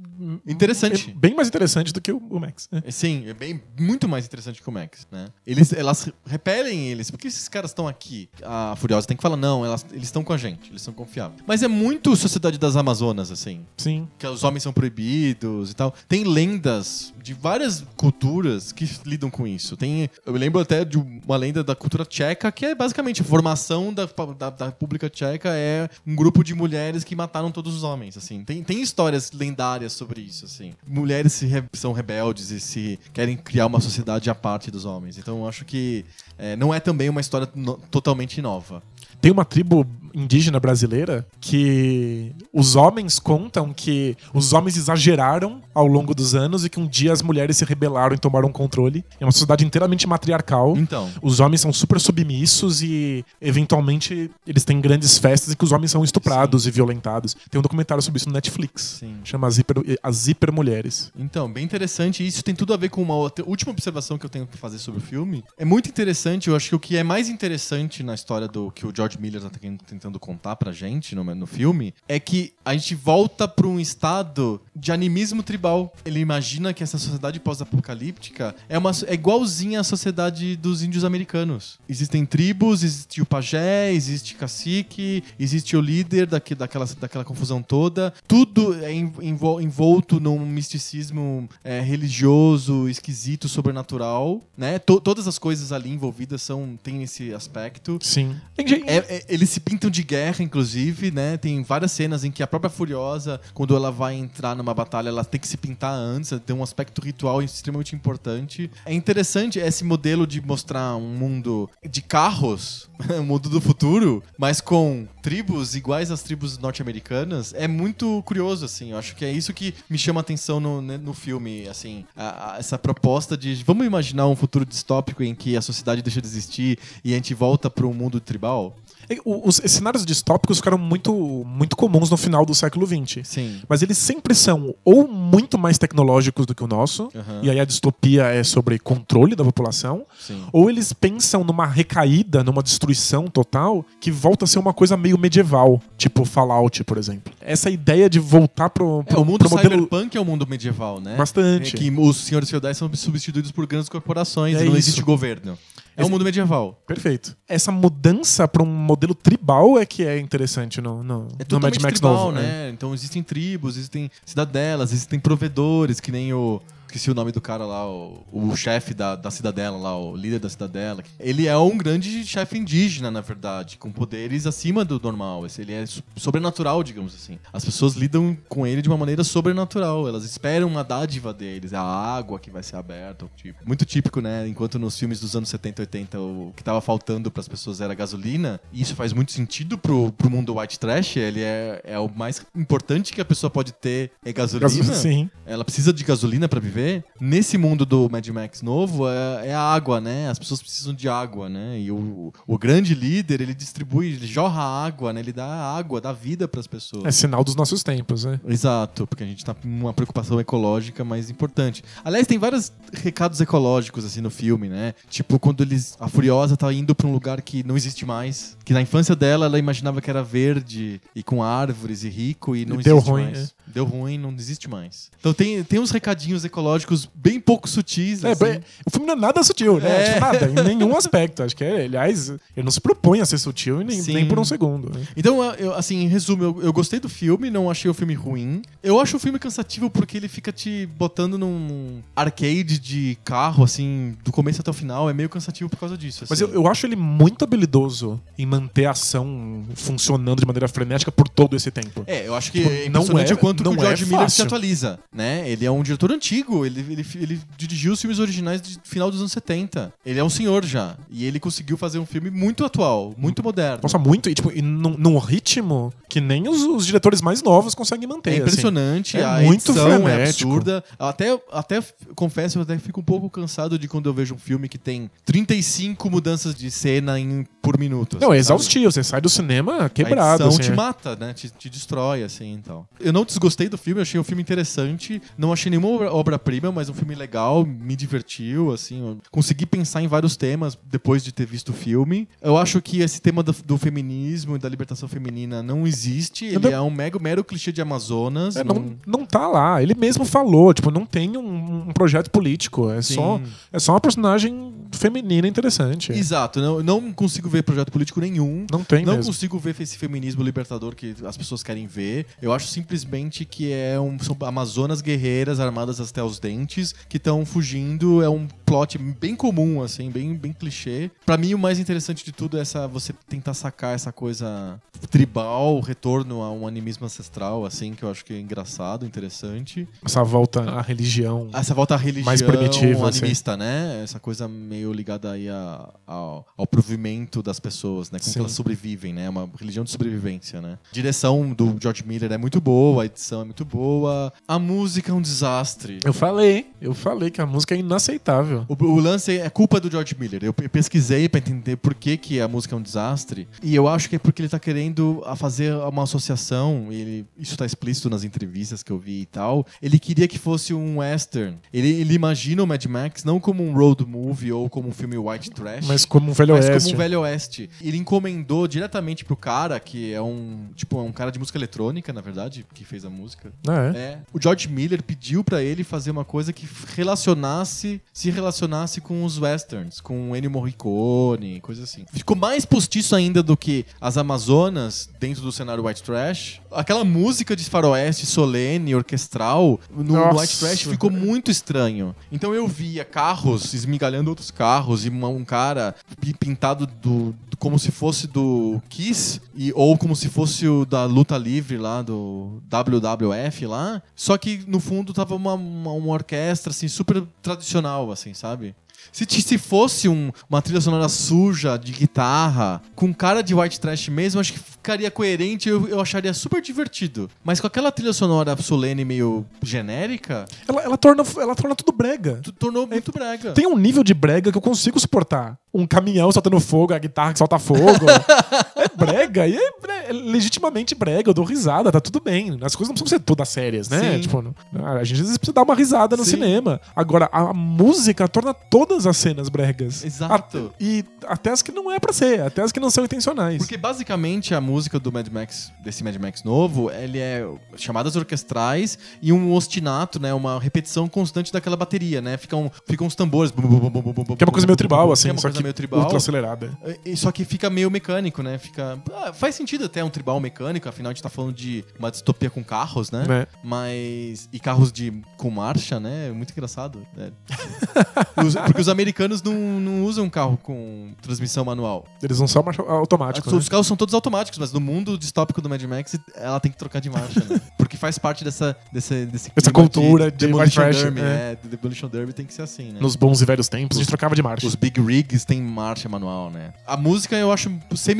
Interessante. bem mais interessante do que o, o Max. né? É, Sim, é bem, muito mais interessante que o Max, né? Eles, elas repelem eles. Por que esses caras estão aqui? A Furiosa tem que falar, não, elas, eles estão com a gente, eles são confiáveis. Mas é muito Sociedade das Amazonas, assim. Sim. Que os homens são proibidos e tal. Tem lendas de várias culturas que lidam com isso. Tem, eu me lembro até de uma lenda da cultura tcheca, que é basicamente a formação da, da, da República Tcheca é um grupo de mulheres que mataram todos os homens, assim. Tem, tem histórias lendárias sobre isso, assim. Mulheres se re- são rebeldes e se querem criar uma sociedade à parte dos homens. Então eu acho que é, não é também uma história no- totalmente nova. Tem uma tribo indígena brasileira que os homens contam que os homens exageraram ao longo dos anos e que um dia as mulheres se rebelaram e tomaram controle. É uma sociedade inteiramente matriarcal. Então. Os homens são super submissos e, eventualmente, eles têm grandes festas em que os homens são estuprados e violentados. Tem um documentário sobre isso no Netflix. Sim. Chama As Hiper, As Hiper Mulheres. Então, bem interessante. E isso tem tudo a ver com uma outra, última observação que eu tenho pra fazer sobre o filme. É muito interessante. Eu acho que o que é mais interessante na história do que o George Miller tá tentando tentando contar pra gente no, no filme é que a gente volta pra um estado de animismo tribal. Ele imagina que essa sociedade pós-apocalíptica é, uma, é igualzinha à sociedade dos índios americanos. Existem tribos, existe o pajé, existe cacique, existe o líder daqui, daquela, daquela confusão toda. Tudo é envol, envolto num misticismo é, religioso, esquisito, sobrenatural, né? To, todas as coisas ali envolvidas são têm esse aspecto. Sim. É, é, eles se de guerra, inclusive, né? Tem várias cenas em que a própria Furiosa, quando ela vai entrar numa batalha, ela tem que se pintar antes, tem um aspecto ritual extremamente importante. É interessante esse modelo de mostrar um mundo de carros, um mundo do futuro, mas com tribos iguais às tribos norte-americanas. É muito curioso, assim. Eu acho que é isso que me chama a atenção no, né, no filme, assim. A, a, essa proposta de vamos imaginar um futuro distópico em que a sociedade deixa de existir e a gente volta para um mundo tribal. Os cenários distópicos ficaram muito, muito comuns no final do século XX. Sim. Mas eles sempre são ou muito mais tecnológicos do que o nosso, Uhum. e aí a distopia é sobre controle da população, Sim. ou eles pensam numa recaída, numa destruição total, que volta a ser uma coisa meio medieval, tipo Fallout, por exemplo. Essa ideia de voltar pro, É, pro, o mundo pro modelo cyberpunk é o mundo medieval, né? bastante. É que os senhores feudais são substituídos por grandes corporações É e não isso. existe governo. É o mundo medieval. Perfeito. Essa mudança para um modelo tribal é que é interessante no, no, É no Mad Max tribal, novo. né? Então existem tribos, existem cidadelas, existem provedores, que nem o. Esqueci o nome do cara lá, o, o chefe da, da cidadela lá, o líder da cidadela. Ele é um grande chefe indígena, na verdade, com poderes acima do normal. Ele é so- sobrenatural, digamos assim. As pessoas lidam com ele de uma maneira sobrenatural. Elas esperam uma dádiva deles, a água que vai ser aberta. Tipo. Muito típico, né? Enquanto nos filmes dos anos 70 e 80 o que tava faltando pras pessoas era gasolina, e isso faz muito sentido pro, pro mundo white trash. Ele é, é o mais importante que a pessoa pode ter é gasolina. Sim. Ela precisa de gasolina pra viver. Nesse mundo do Mad Max novo, é, é a água, né? As pessoas precisam de água, né? E o, o grande líder, ele distribui, ele jorra água, né? Ele dá água, dá vida pras pessoas. É sinal dos nossos tempos, né? Exato, porque a gente tá com uma preocupação ecológica mais importante. Aliás, tem vários recados ecológicos assim no filme, né? Tipo, quando eles a Furiosa tá indo pra um lugar que não existe mais, que na infância dela ela imaginava que era verde e com árvores e rico e não E existe deu ruim, mais. Deu ruim, não existe mais. Então tem, tem uns recadinhos ecológicos bem pouco sutis, É, assim. bem- o filme não é nada sutil, né? É. Tipo, nada, em nenhum aspecto. Acho que, é, aliás, ele não se propõe a ser sutil nem, nem por um segundo. né? Então, eu- assim, em resumo, eu, eu gostei do filme, não achei o filme ruim. Eu acho o filme cansativo porque ele fica te botando num arcade de carro, assim, do começo até o final. É meio cansativo por causa disso. Mas assim. eu, eu acho ele muito habilidoso em manter a ação funcionando de maneira frenética por todo esse tempo. É, eu acho que Tipo, é não é- o quanto não o George é Miller se atualiza, né? Ele é um diretor antigo, ele, ele, ele dirigiu os filmes originais de final dos anos 70. Ele é um senhor já. E ele conseguiu fazer um filme muito atual, muito moderno. Nossa, muito. E, tipo, num, num ritmo que nem os, os diretores mais novos conseguem manter. É assim. impressionante, É a muito edição é absurda. Até, até confesso, eu até fico um pouco cansado de quando eu vejo um filme que tem 35 mudanças de cena em, por minuto. Não, é assim, exaustivo. Você sai do cinema A quebrado. edição assim, te é. mata, né? Te, te destrói, assim, então. Eu não desgostei do filme, eu achei um filme interessante. Não achei nenhuma obra- obra-prima, mas um filme legal, me divertiu, assim. consegui pensar em vários temas depois de ter visto o filme. Eu acho que esse tema do, do feminismo e da libertação feminina não existe. Ele não- é um mero, mero clichê de Amazonas. É, não, não tá lá. Ele mesmo falou, tipo, não tem um, um projeto político. É Sim. só, é só uma personagem feminina interessante. Exato, não, não consigo ver projeto político nenhum. Não tem não mesmo. consigo ver esse feminismo libertador que as pessoas querem ver. Eu acho simplesmente que é um, são amazonas guerreiras armadas até os dentes que estão fugindo. É um plot bem comum, assim, bem, bem clichê. Pra mim, o mais interessante de tudo é essa, você tentar sacar essa coisa tribal, retorno a um animismo ancestral, assim, que eu acho que é engraçado, interessante. Essa volta à religião. Essa volta à religião Mais primitiva, assim. animista, né? Essa coisa meio ligada aí a- ao, ao provimento das pessoas, né? Como elas sobrevivem, né? Uma religião de sobrevivência, né? A direção do George Miller é muito boa, a edição é muito boa. A música é um desastre. Eu falei, eu falei que a música é inaceitável. O, o lance é culpa do George Miller. Eu pe- pesquisei pra entender por que, que a música é um desastre. E eu acho que é porque ele tá querendo fazer uma associação. Ele, isso tá explícito nas entrevistas que eu vi e tal. Ele queria que fosse um western. Ele, ele imagina o Mad Max não como um road movie ou como um filme white trash. Mas como um velho mas oeste. como um velho oeste. Ele encomendou diretamente pro cara, que é um. Tipo, é um cara de música eletrônica, na verdade, que fez a música. Ah, é? É. O George Miller pediu pra ele fazer uma coisa que relacionasse, se relacionasse com os westerns, com Ennio Morricone, coisa assim. Ficou mais postiço ainda do que as Amazonas dentro do cenário white trash. Aquela música de faroeste solene, orquestral, no Nossa. white trash ficou muito estranho. Então eu via carros esmigalhando outros carros e um cara pi- pintado do, do- como se fosse do Kiss e, ou como se fosse o da luta livre lá do WWF lá. Só que no fundo tava uma, uma, uma orquestra assim super tradicional assim, sabe? Se, se fosse um- uma trilha sonora suja de guitarra, com cara de white trash mesmo, acho que ficaria coerente eu, eu acharia super divertido. Mas com aquela trilha sonora solene meio genérica, Ela, ela torna, ela torna tudo brega. tornou muito brega. Tem um nível de brega que eu consigo suportar. Um caminhão soltando fogo, a guitarra que solta fogo. é brega. E é, bre- é legitimamente brega. Eu dou risada, tá tudo bem. As coisas não precisam ser todas sérias, né? Sim. Tipo, a gente às vezes precisa dar uma risada no Sim. cinema. Agora, a, a música torna todas as cenas bregas. Exato. A- e até as que não é pra ser, até as que não são intencionais. Porque basicamente a música do Mad Max, desse Mad Max novo, ele é chamadas orquestrais e um ostinato, né? Uma repetição constante daquela bateria, né? Ficam, ficam uns tambores. bum, bum, bum, Que é uma coisa meio tribal, assim, que é uma só coisa que meio tribal. ultra acelerada. E- Só que fica meio mecânico, né? Fica. ah, faz sentido até um tribal mecânico, afinal a gente tá falando de uma distopia com carros, né? Né? Mas. E carros de com marcha, né? Muito engraçado. né? Os- porque os americanos não, não usam carro com transmissão manual. Eles não são marcha automático, né? Os carros são todos automáticos, mas no mundo distópico do Mad Max, ela tem que trocar de marcha, né? Porque faz parte dessa, desse, desse Essa cultura de Demolition white trash, Derby. é. É, Demolition Derby tem que ser assim, né? Nos bons e velhos tempos, a gente trocava de marcha. Os Big Rigs têm marcha manual, né? A música eu acho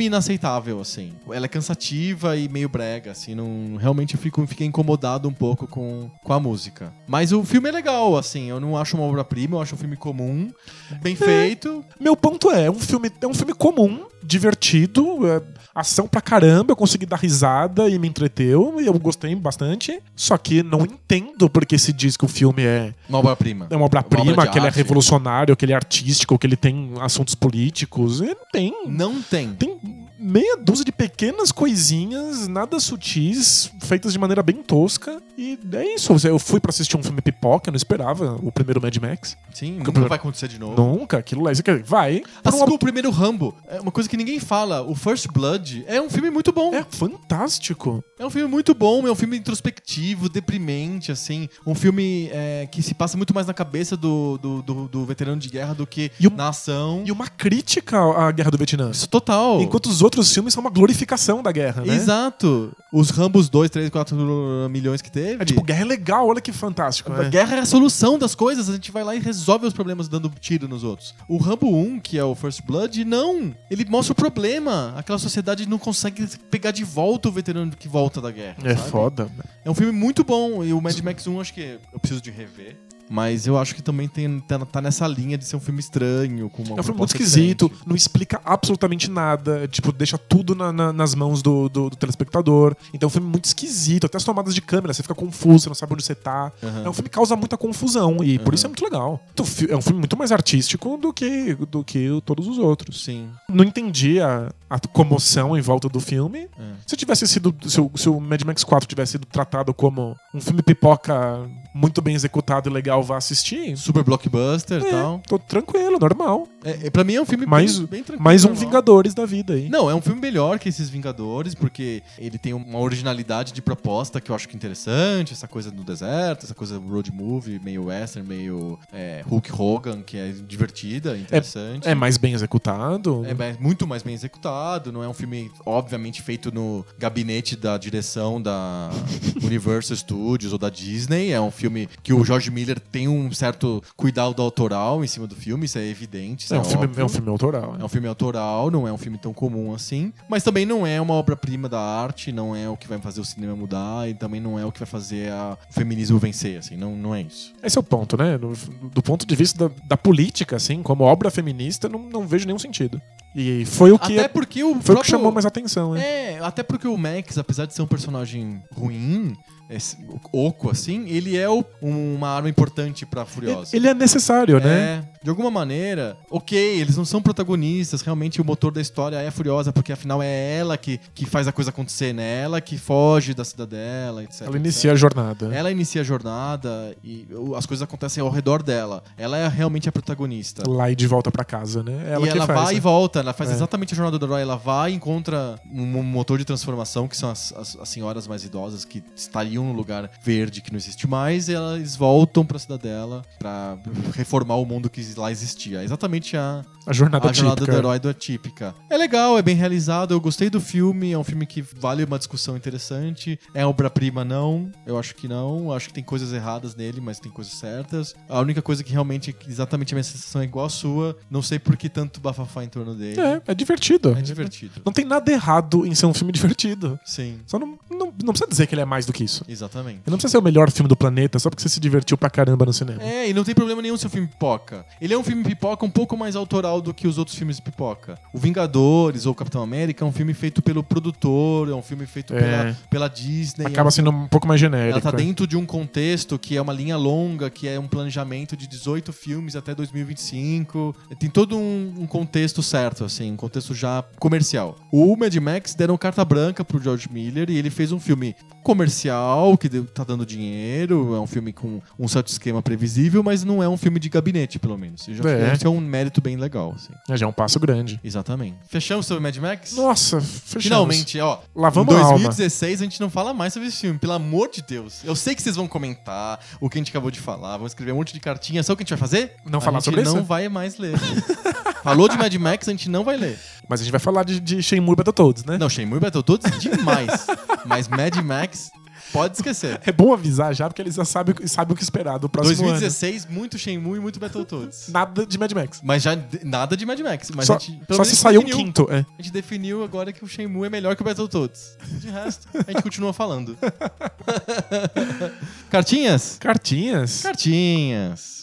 semi-inaceitável, assim. Ela é cansativa e meio brega, assim. Não, realmente eu fico, fiquei incomodado um pouco com, com a música. Mas o filme é legal, assim. Eu não acho uma obra-prima, eu acho um filme comum, bem feito. Meu ponto é, é um filme, é um filme comum, divertido, é, ação pra caramba, eu consegui dar risada e me entreteu, e eu gostei bastante. Só que não entendo porque se diz que o filme é, Uma obra-prima. é uma obra-prima, obra que ele é revolucionário, que ele é artístico, que ele tem assuntos políticos. E não tem. Não tem. Tem meia dúzia de pequenas coisinhas, nada sutis, feitas de maneira bem tosca. E é isso. Eu fui pra assistir um filme pipoca, eu não esperava o primeiro Mad Max. Sim, nunca vai acontecer de novo. Nunca, aquilo lá. Isso aqui, vai. por Assim como o primeiro Rambo. É uma coisa que ninguém fala. O First Blood é um filme muito bom. É fantástico. É um filme muito bom, é um filme introspectivo, deprimente, assim. Um filme é, que se passa muito mais na cabeça do, do, do- do veterano de guerra do que o- na ação. E uma crítica à Guerra do Vietnã. Isso total. Enquanto os outros filmes são uma glorificação da guerra, né? Exato. Os Rambos 2, 3, 4 milhões que teve. É tipo, guerra é legal, olha que fantástico. A né? guerra é a solução das coisas, a gente vai lá e resolve os problemas dando tiro nos outros. O Rambo 1, que é o First Blood, não. Ele mostra o problema. Aquela sociedade não consegue pegar de volta o veterano que volta da guerra. É sabe? foda. É um filme muito bom. E o Mad Max 1, acho que eu preciso de rever. Mas eu acho que também tem, tá, tá nessa linha de ser um filme estranho, com uma É um filme muito esquisito, diferente. não explica absolutamente nada, tipo, deixa tudo na- na- nas mãos do, do- do telespectador. Então é um filme muito esquisito, até as tomadas de câmera, você fica confuso, você não sabe onde você tá. Aham. É um filme que causa muita confusão e por isso é muito legal. Então, É um filme muito mais artístico do que, do que todos os outros. Sim. Não entendi a, a comoção em volta do filme. É. Se tivesse sido. Se o, se o Mad Max 4 tivesse sido tratado como um filme pipoca muito bem executado e legal, vá assistir. Super blockbuster e É, tal. tô tranquilo, normal. É, é, pra mim é um filme Mais, bem, bem tranquilo. mais um normal. Vingadores da vida aí. Não, é um filme melhor que esses Vingadores, porque ele tem uma originalidade de proposta que eu acho que é interessante, essa coisa do deserto, essa coisa road movie, meio western, meio é, Hulk Hogan, que é divertida, interessante. É mais bem executado. É mais- muito mais bem executado. não é um filme, obviamente, feito no gabinete da direção da Universal Studios ou da Disney. É um filme que o George Miller tem um certo cuidado autoral em cima do filme, isso é evidente. Isso É um, filme, é um filme autoral. É né? um filme autoral, não é um filme tão comum assim. Mas também não é uma obra-prima da arte, não é o que vai fazer o cinema mudar e também não é o que vai fazer a- o feminismo vencer, assim. Não, não é isso. Esse é o ponto, né? Do, do ponto de vista da, da política, assim, como obra feminista, não, não vejo nenhum sentido. E foi o que, Até porque o foi o que próprio- chamou mais atenção, né? É, até porque o Max, apesar de ser um personagem ruim, esse- oco assim, ele é o- uma arma importante pra Furiosa. Ele é necessário, né? É, de alguma maneira, ok, eles não são protagonistas, realmente o motor da história é a Furiosa, porque afinal é ela que, que faz a coisa acontecer, né? Ela que foge da cidadela, etc. Ela inicia a jornada. Ela inicia a jornada e as coisas acontecem ao redor dela. Ela é realmente a protagonista. Lá e de volta pra casa, né? Ela e ela faz, vai né? e volta, ela faz É. exatamente a jornada do herói. Ela vai e encontra um, um motor de transformação, que são as, as- as senhoras mais idosas que estariam no lugar verde que não existe mais, e elas voltam pra cidadela pra reformar o mundo que lá existia. É exatamente a, A jornada a jornada do herói do Atípica. É legal, é bem realizado, eu gostei do filme, é um filme que vale uma discussão interessante. É obra-prima, não. Eu acho que não. Eu acho que tem coisas erradas nele, mas tem coisas certas. A única coisa que realmente, exatamente a minha sensação é igual a sua. Não sei por que tanto bafafá em torno dele. É, é divertido. É divertido. Não tem nada errado em ser um filme divertido. Sim, Só não, não, não precisa dizer que ele é mais do que isso. Exatamente. Ele não precisa ser o melhor filme do planeta só porque você se divertiu pra caramba no cinema. É, e não tem problema nenhum se o filme pipoca. Ele é um filme pipoca um pouco mais autoral do que os outros filmes pipoca. O Vingadores ou Capitão América é um filme feito pelo produtor, é um filme feito É. pela, pela Disney. é um Acaba sendo um pouco mais genérico. Ela tá é. dentro de um contexto que é uma linha longa, que é um planejamento de 18 filmes até 2025. Tem todo um, um contexto certo, assim, um contexto já comercial. O Mad Max deram carta branca pro George Miller e ele fez um filme comercial, que deu- tá dando dinheiro, é um filme com um certo esquema previsível, mas não é um filme de gabinete, pelo menos. Isso já É. é um mérito bem legal, assim. É, já é um passo grande. Exatamente. Fechamos sobre Mad Max? Nossa, fechamos. Finalmente, ó. Lavamos em a alma. 2016 a gente não fala mais sobre esse filme, pelo amor de Deus. Eu sei que vocês vão comentar o que a gente acabou de falar, vão escrever um monte de cartinha. Sabe o que a gente vai fazer? Não a falar gente sobre não isso? vai mais ler. Falou de Mad Max, a gente não vai ler. Mas a gente vai falar de, de Shenmue Battletoads, né? Não, Shenmue Battletoads demais. Mas Mad Max, pode esquecer. É bom avisar já, porque eles já sabem, sabem o que esperar do próximo 2016, muito Shenmue e muito Battletoads. ano. Nada de Mad Max. Mas já nada de Mad Max. Mas só a gente, só se sair um quinto, é. A gente definiu agora que o Shenmue é melhor que o Battletoads. De resto, a gente continua falando. Cartinhas? Cartinhas. Cartinhas.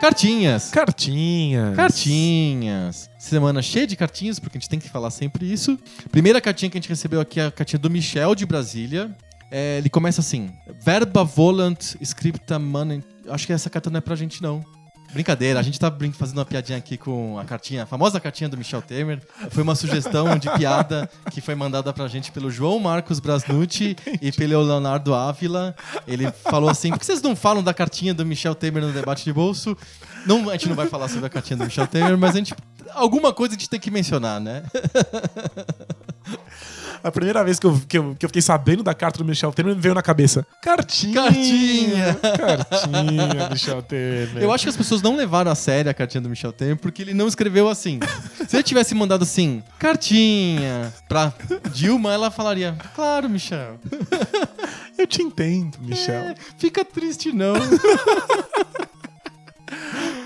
Cartinhas. Cartinhas. Cartinhas. Semana cheia de cartinhas, porque a gente tem que falar sempre isso. Primeira cartinha que a gente recebeu aqui é a cartinha do Michel de Brasília. É, ele começa assim: Verba volant scripta manem. Acho que essa carta não é pra gente, não. Brincadeira, a gente tá fazendo uma piadinha aqui com a cartinha, a famosa cartinha do Michel Temer. Foi uma sugestão de piada que foi mandada pra gente pelo João Marcos Brasnucci e pelo Leonardo Ávila. Ele falou assim: por que vocês não falam da cartinha do Michel Temer no debate de bolso? Não, a gente não vai falar sobre a cartinha do Michel Temer, mas a gente. Alguma coisa a gente tem que mencionar, né? A primeira vez que eu, que, eu, que eu fiquei sabendo da carta do Michel Temer me veio na cabeça. Cartinha! Cartinha. Cartinha, Michel Temer. Eu acho que as pessoas não levaram a sério a cartinha do Michel Temer porque ele não escreveu assim. Se ele tivesse mandado assim, cartinha, pra Dilma, ela falaria: Claro, Michel. Eu te entendo, Michel. É, fica triste, não.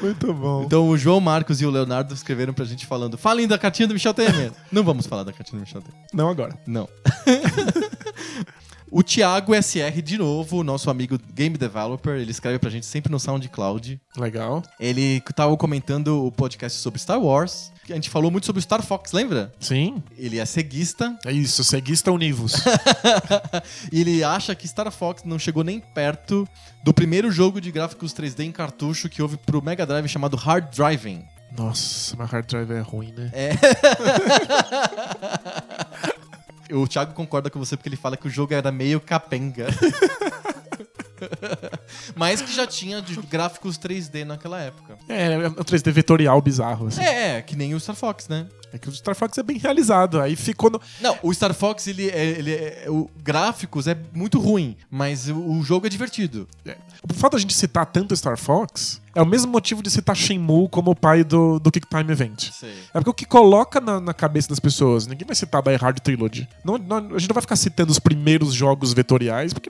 Muito bom. Então o João Marcos e o Leonardo escreveram pra gente falando: Falem da cartinha do Michel Temer. Não vamos falar da cartinha do Michel Temer. Não agora. Não. o Thiago SR, de novo, nosso amigo game developer, ele escreve pra gente sempre no SoundCloud. Legal. Ele tava comentando o podcast sobre Star Wars. A gente falou muito sobre o Star Fox, lembra? Sim. Ele é ceguista É isso, ceguista univos. e ele acha que Star Fox não chegou nem perto do primeiro jogo de gráficos 3D em cartucho que houve pro Mega Drive chamado Hard Driving. Nossa, mas hard drive é ruim, né? O Thiago concorda com você porque ele fala que o jogo era meio capenga. Mas que já tinha de gráficos 3D naquela época. É, é um 3D vetorial bizarro, assim. É, é, que nem o Star Fox, né? É que o Star Fox é bem realizado. Aí ficou no. Não, o Star Fox, ele é. Ele é o gráficos é muito ruim, mas o, jogo é divertido. O fato da gente citar tanto Star Fox é o mesmo motivo de citar Shenmue como o pai do, do Kick Time Event. Sei. É porque o que coloca na, na cabeça das pessoas, ninguém vai citar Die Hard Trilogy. Não, não- a gente não vai ficar citando os primeiros jogos vetoriais, porque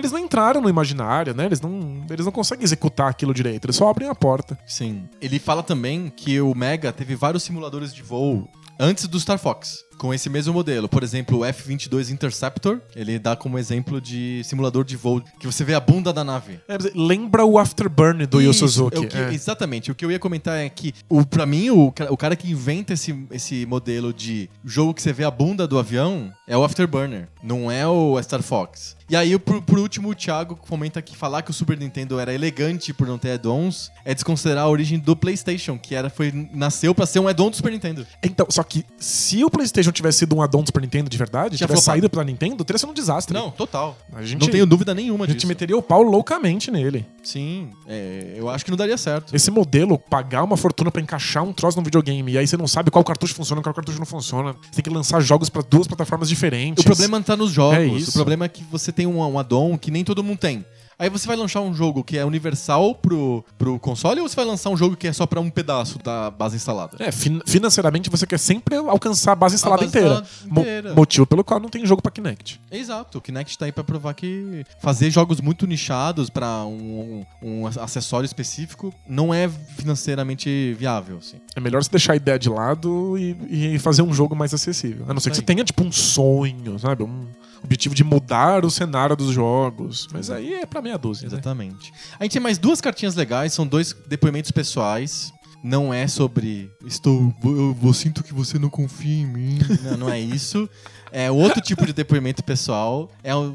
eles, não entraram no imaginário, né? Eles não, eles não conseguem executar aquilo direito, eles só abrem a porta. Sim. Ele fala também que o Mega teve vários simuladores de voo antes do Star Fox. Com esse mesmo modelo. Por exemplo, o F-22 Interceptor, ele dá como exemplo de simulador de voo, que você vê a bunda da nave. É, lembra o Afterburn do Yu Suzuki. é que- é. Exatamente. O que eu ia comentar é que, o, pra mim, o, o cara que inventa esse, esse modelo de jogo que você vê a bunda do avião é o Afterburner, não é o Star Fox. E aí, por, por último, o Thiago comenta que falar que o Super Nintendo era elegante por não ter add-ons é desconsiderar a origem do PlayStation, que era, foi, nasceu pra ser um add-on do Super Nintendo. Então, só que se o PlayStation tivesse sido um addon do Super Nintendo de verdade, Já tivesse flopado. saído pela Nintendo, teria sido um desastre. Não, total. A gente, não tenho dúvida nenhuma a gente disso. meteria o pau loucamente nele. Sim, é, eu acho que não daria certo. Esse modelo, pagar uma fortuna pra encaixar um troço no videogame, e aí você não sabe qual cartucho funciona, qual cartucho não funciona. Você tem que lançar jogos pra duas plataformas diferentes. O problema não tá nos jogos. É isso. O problema é que você tem um, um add-on que nem todo mundo tem. Aí você vai lançar um jogo que é universal pro, pro console ou você vai lançar um jogo que é só pra um pedaço da base instalada? É, fin- financeiramente você quer sempre alcançar a base instalada base inteira. instalada Mo- inteira. motivo pelo qual não tem jogo pra Kinect. Exato, o Kinect tá aí pra provar que fazer jogos muito nichados pra um, um, um acessório específico não é financeiramente viável, assim. É melhor você deixar a ideia de lado e, e fazer um jogo mais acessível. A não ser que você tenha, tipo, um sonho, sabe? Um objetivo de mudar o cenário dos jogos. Mas aí é pra meia dúzia, né? Exatamente. A gente tem mais duas cartinhas legais, são dois depoimentos pessoais. Não é sobre estou, eu, eu sinto que você não confia em mim. Não, não é isso. É outro tipo de depoimento pessoal. É o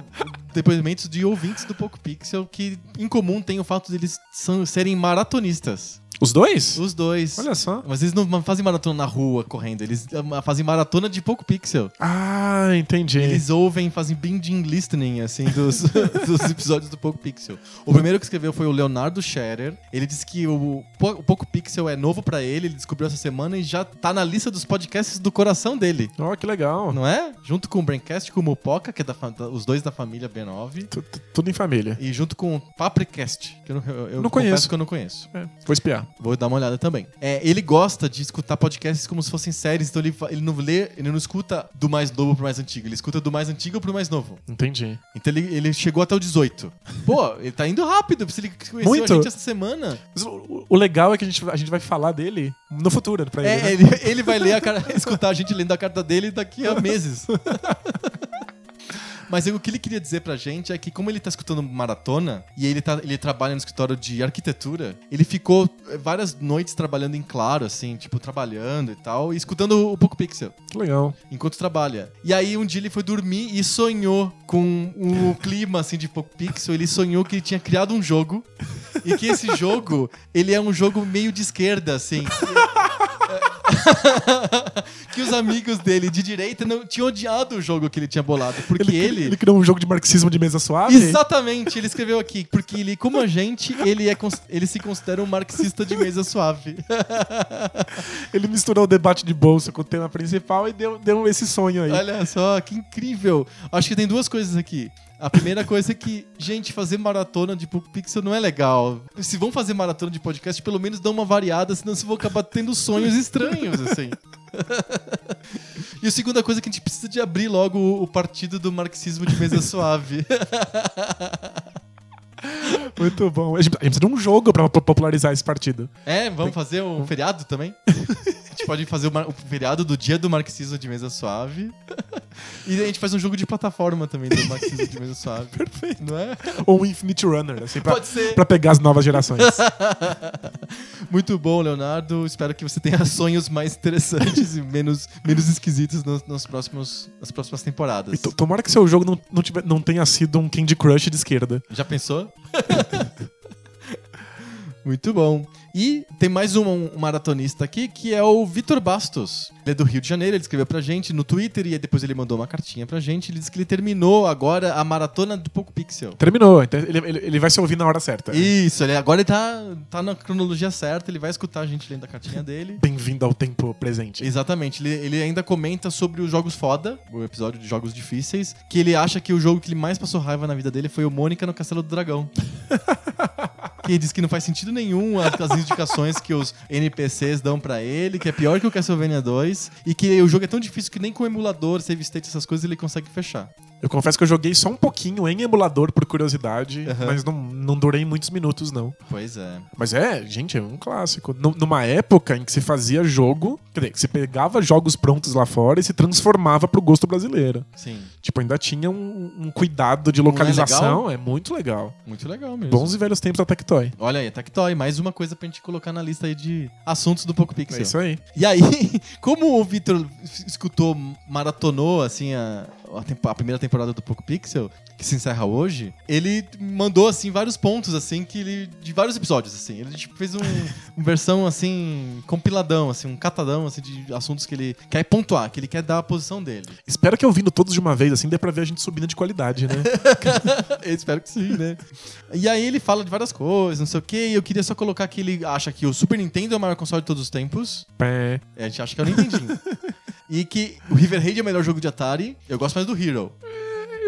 depoimentos de ouvintes do Poco Pixel que em comum tem o fato de eles são- serem maratonistas. Os dois? Os dois. Olha só. Mas eles não fazem maratona na rua correndo, eles ah, fazem maratona de Poco Pixel. Ah, entendi. Eles ouvem, fazem binging listening, assim, dos, dos episódios do Poco Pixel. O primeiro que escreveu foi o Leonardo Scherer. Ele disse que o, o Poco Pixel é novo pra ele, ele descobriu essa semana e já tá na lista dos podcasts do coração dele. Ó, que legal. Não é? Junto com o Braincast, com o Mupoca, que é da- os dois da família B9. Tu- tu- Tudo em família. E junto com o Papricast, que eu, não- eu, eu Não conheço. que eu não conheço. É, vou espiar. Vou dar uma olhada também. É, ele gosta de escutar podcasts como se fossem séries, então ele, ele não lê, ele não escuta do mais novo pro mais antigo, ele escuta do mais antigo pro mais novo. Entendi. Então ele, ele chegou até o 18. Pô, ele tá indo rápido, se ele conheceu Muito. a gente essa semana. O, o legal é que a gente, a gente vai falar dele no futuro pra ele. É, né? ele, ele vai ler a escutar a gente lendo a carta dele daqui a meses. Mas o que ele queria dizer pra gente é que, como ele tá escutando maratona e ele, tá, ele trabalha no escritório de arquitetura, ele ficou eh, várias noites trabalhando em claro, assim, tipo, trabalhando e tal, e escutando o Poco Pixel Que legal. enquanto trabalha. E aí um dia ele foi dormir e sonhou com o clima assim de Poco Pixel. Ele sonhou que ele tinha criado um jogo e que esse jogo ele é um jogo meio de esquerda, assim. que os amigos dele de direita não tinham odiado o jogo que ele tinha bolado, porque Ele, ele, ele criou um jogo de marxismo de mesa suave? Exatamente, ele escreveu aqui, porque ele, como a gente, ele, é, ele se considera um marxista de mesa suave. Ele misturou o debate de bolsa com o tema principal e deu, deu esse sonho aí. Olha só, que incrível. Acho que tem duas coisas aqui. A primeira coisa é que, gente, fazer maratona de Poco Pixel não é legal. Se vão fazer maratona de podcast, pelo menos dão uma variada, senão se vão acabar tendo sonhos estranhos, assim. E a segunda coisa é que a gente precisa de abrir logo o partido do marxismo de mesa suave. Muito bom. A gente, precisa de um jogo pra po- popularizar esse partido. É, vamos fazer um feriado também? A gente pode fazer o, o feriado do dia do marxismo de mesa suave. E a gente faz um jogo de plataforma também do marxismo de mesa suave. Perfeito. Não é? Ou um Infinite Runner, assim, pra, Pode ser. pra pegar as novas gerações. Muito bom, Leonardo. Espero que você tenha sonhos mais interessantes e menos, menos esquisitos nos, nos próximos, nas próximas temporadas. To- tomara que seu jogo não, não, tiver- não tenha sido um Candy Crush de esquerda. Já pensou? Muito bom. E tem mais um, um maratonista aqui que é o Vitor Bastos. Ele é do Rio de Janeiro, ele escreveu pra gente no Twitter e depois ele mandou uma cartinha pra gente. Ele disse que ele terminou agora a maratona do Poco Pixel. Terminou, então ele, ele, ele vai se ouvir na hora certa. Isso, ele, agora ele tá, tá na cronologia certa, ele vai escutar a gente lendo a cartinha dele. Bem-vindo ao tempo presente. Exatamente, ele, ele ainda comenta sobre os jogos foda, o episódio de jogos difíceis, que ele acha que o jogo que ele mais passou raiva na vida dele foi o Mônica no Castelo do Dragão. que diz que não faz sentido nenhum as, as indicações que os NPCs dão pra ele, que é pior que o Castlevania 2, e que o jogo é tão difícil que nem com emulador, save state, essas coisas ele consegue fechar. Eu confesso que eu joguei só um pouquinho em emulador por curiosidade, Aham. mas não, não durei muitos minutos, não. Pois é. Mas é, gente, é um clássico. Nu- numa época em que se fazia jogo, quer dizer, que se pegava jogos prontos lá fora e se transformava pro gosto brasileiro. Sim. Tipo, ainda tinha um, um cuidado de é localização, é, muito legal. Muito legal mesmo. Bons e velhos tempos da Tectoy. Olha aí, Tectoy, mais uma coisa pra gente colocar na lista aí de assuntos do Poco Pixel. É isso aí. E aí, como o Victor escutou, maratonou, assim, a, a, a primeira temporada do Poco Pixel, que se encerra hoje, ele mandou, assim, vários pontos, assim, que ele... De vários episódios, assim. Ele, tipo, fez um, uma versão, assim, compiladão, assim, um catadão, assim, de assuntos que ele quer pontuar, que ele quer dar a posição dele. Espero que ouvindo todos de uma vez, assim, dê pra ver a gente subindo de qualidade, né? Eu espero que sim, né? E aí ele fala de várias coisas, não sei o quê, e eu queria só colocar que ele acha que o Super Nintendo é o maior console de todos os tempos. Pé. É, A gente acha que é o Nintendinho. e que o River Raid é o melhor jogo de Atari. Eu gosto mais do Hero.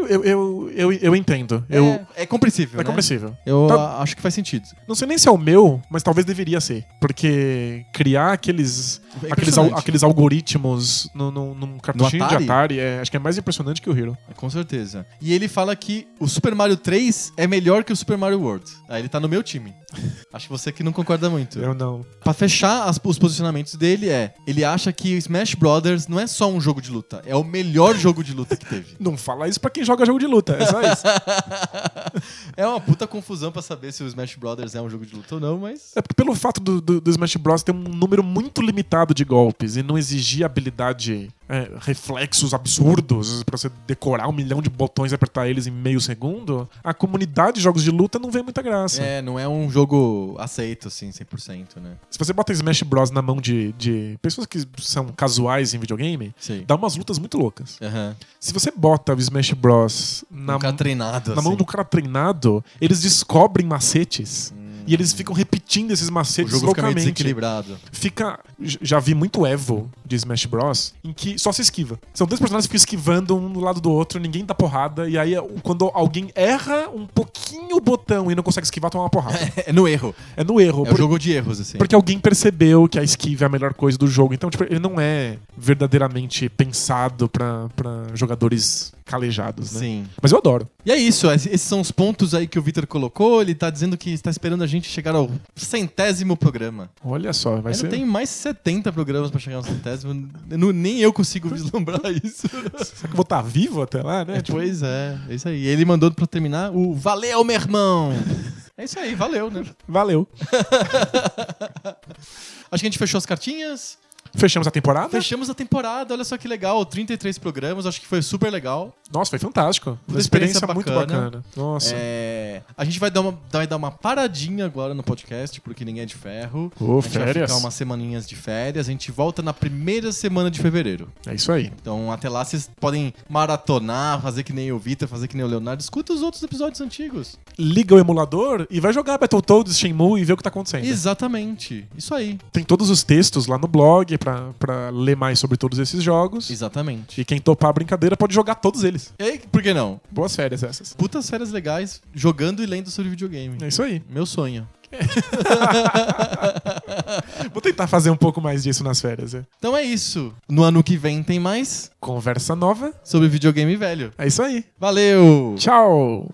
Eu, eu, eu, eu entendo. Eu, É, é compreensível, é né? compreensível. Eu Tá- acho que faz sentido. Não sei nem se é o meu, mas talvez deveria ser. Porque criar aqueles, É aqueles, al- aqueles algoritmos no, no, num cartuchinho Atari? de Atari, é, acho que é mais impressionante que o Hero. Com certeza. E ele fala que o Super Mario 3 é melhor que o Super Mario World. Aí ele tá no meu time. Acho que você que não concorda muito. Eu não. Pra fechar as- os posicionamentos dele é, ele acha que Smash Brothers não é só um jogo de luta, é o melhor jogo de luta que teve. Não fala isso pra quem joga jogo de luta, é só isso. É uma puta confusão pra saber se o Smash Brothers é um jogo de luta ou não, mas É porque pelo fato do, do, do Smash Bros. ter um número muito limitado de golpes e não exigir habilidade, é, reflexos absurdos pra você decorar um milhão de botões e apertar eles em meio segundo, a comunidade de jogos de luta não vê muita graça. é, não é um jogo aceito assim 100%, né? Se você bota Smash Bros. na mão de, de pessoas que são casuais em videogame, Sim. dá umas lutas muito loucas. Aham. Se você bota o Smash Bros. na, Um treinado na mão assim. do cara treinado, eles descobrem macetes. E eles ficam repetindo esses O macetes jogo fica meio loucamente. desequilibrado. Fica. Já vi muito Evo de Smash Bros. em que só se esquiva. São dois personagens que ficam esquivando um do lado do outro, ninguém dá porrada. E aí, quando alguém erra um pouquinho o botão e não consegue esquivar, toma uma porrada. É no erro. É no erro. É por- o jogo de erros, assim. Porque alguém percebeu que a esquiva é a melhor coisa do jogo. Então, tipo, ele não é verdadeiramente pensado pra, pra jogadores calejados, né? Sim. Mas eu adoro. E é isso, esse- esses são os pontos aí que o Vitor colocou. Ele tá dizendo que está esperando a gente chegar ao centésimo programa. Olha só, vai Ainda ser. tem mais 70 programas pra chegar ao centésimo. Não- nem eu consigo vislumbrar isso. Será que eu vou estar vivo até lá, né? Tipo, Pois é, é isso aí. Ele mandou pra terminar o Valeu, meu irmão! É isso aí, valeu, né? Valeu. Acho que a gente fechou as cartinhas. Fechamos a temporada? Fechamos a temporada, olha só que legal. 33 programas, acho que foi super legal. Nossa, foi fantástico. Uma experiência, experiência muito bacana. Nossa. É, a gente vai dar, uma, vai dar uma paradinha agora no podcast, porque ninguém é de ferro. Ô, a gente vai férias. ficar umas semaninhas de férias. A gente volta na primeira semana de fevereiro. É isso aí. Então até lá vocês podem maratonar, fazer que nem o Vitor, fazer que nem o Leonardo. Escuta os outros episódios antigos. Liga o emulador e vai jogar Battletoads, Shenmue e ver o que tá acontecendo. Exatamente. Isso aí. Tem todos os textos lá no blog pra ler mais sobre todos esses jogos. Exatamente. E quem topar a brincadeira pode jogar todos eles. E aí, por que não? Boas férias essas. Putas férias legais, jogando e lendo sobre videogame. É isso aí. Meu sonho. Vou tentar fazer um pouco mais disso nas férias. é. Então é isso. No ano que vem tem mais Conversa nova. sobre videogame velho. É isso aí. Valeu! Tchau.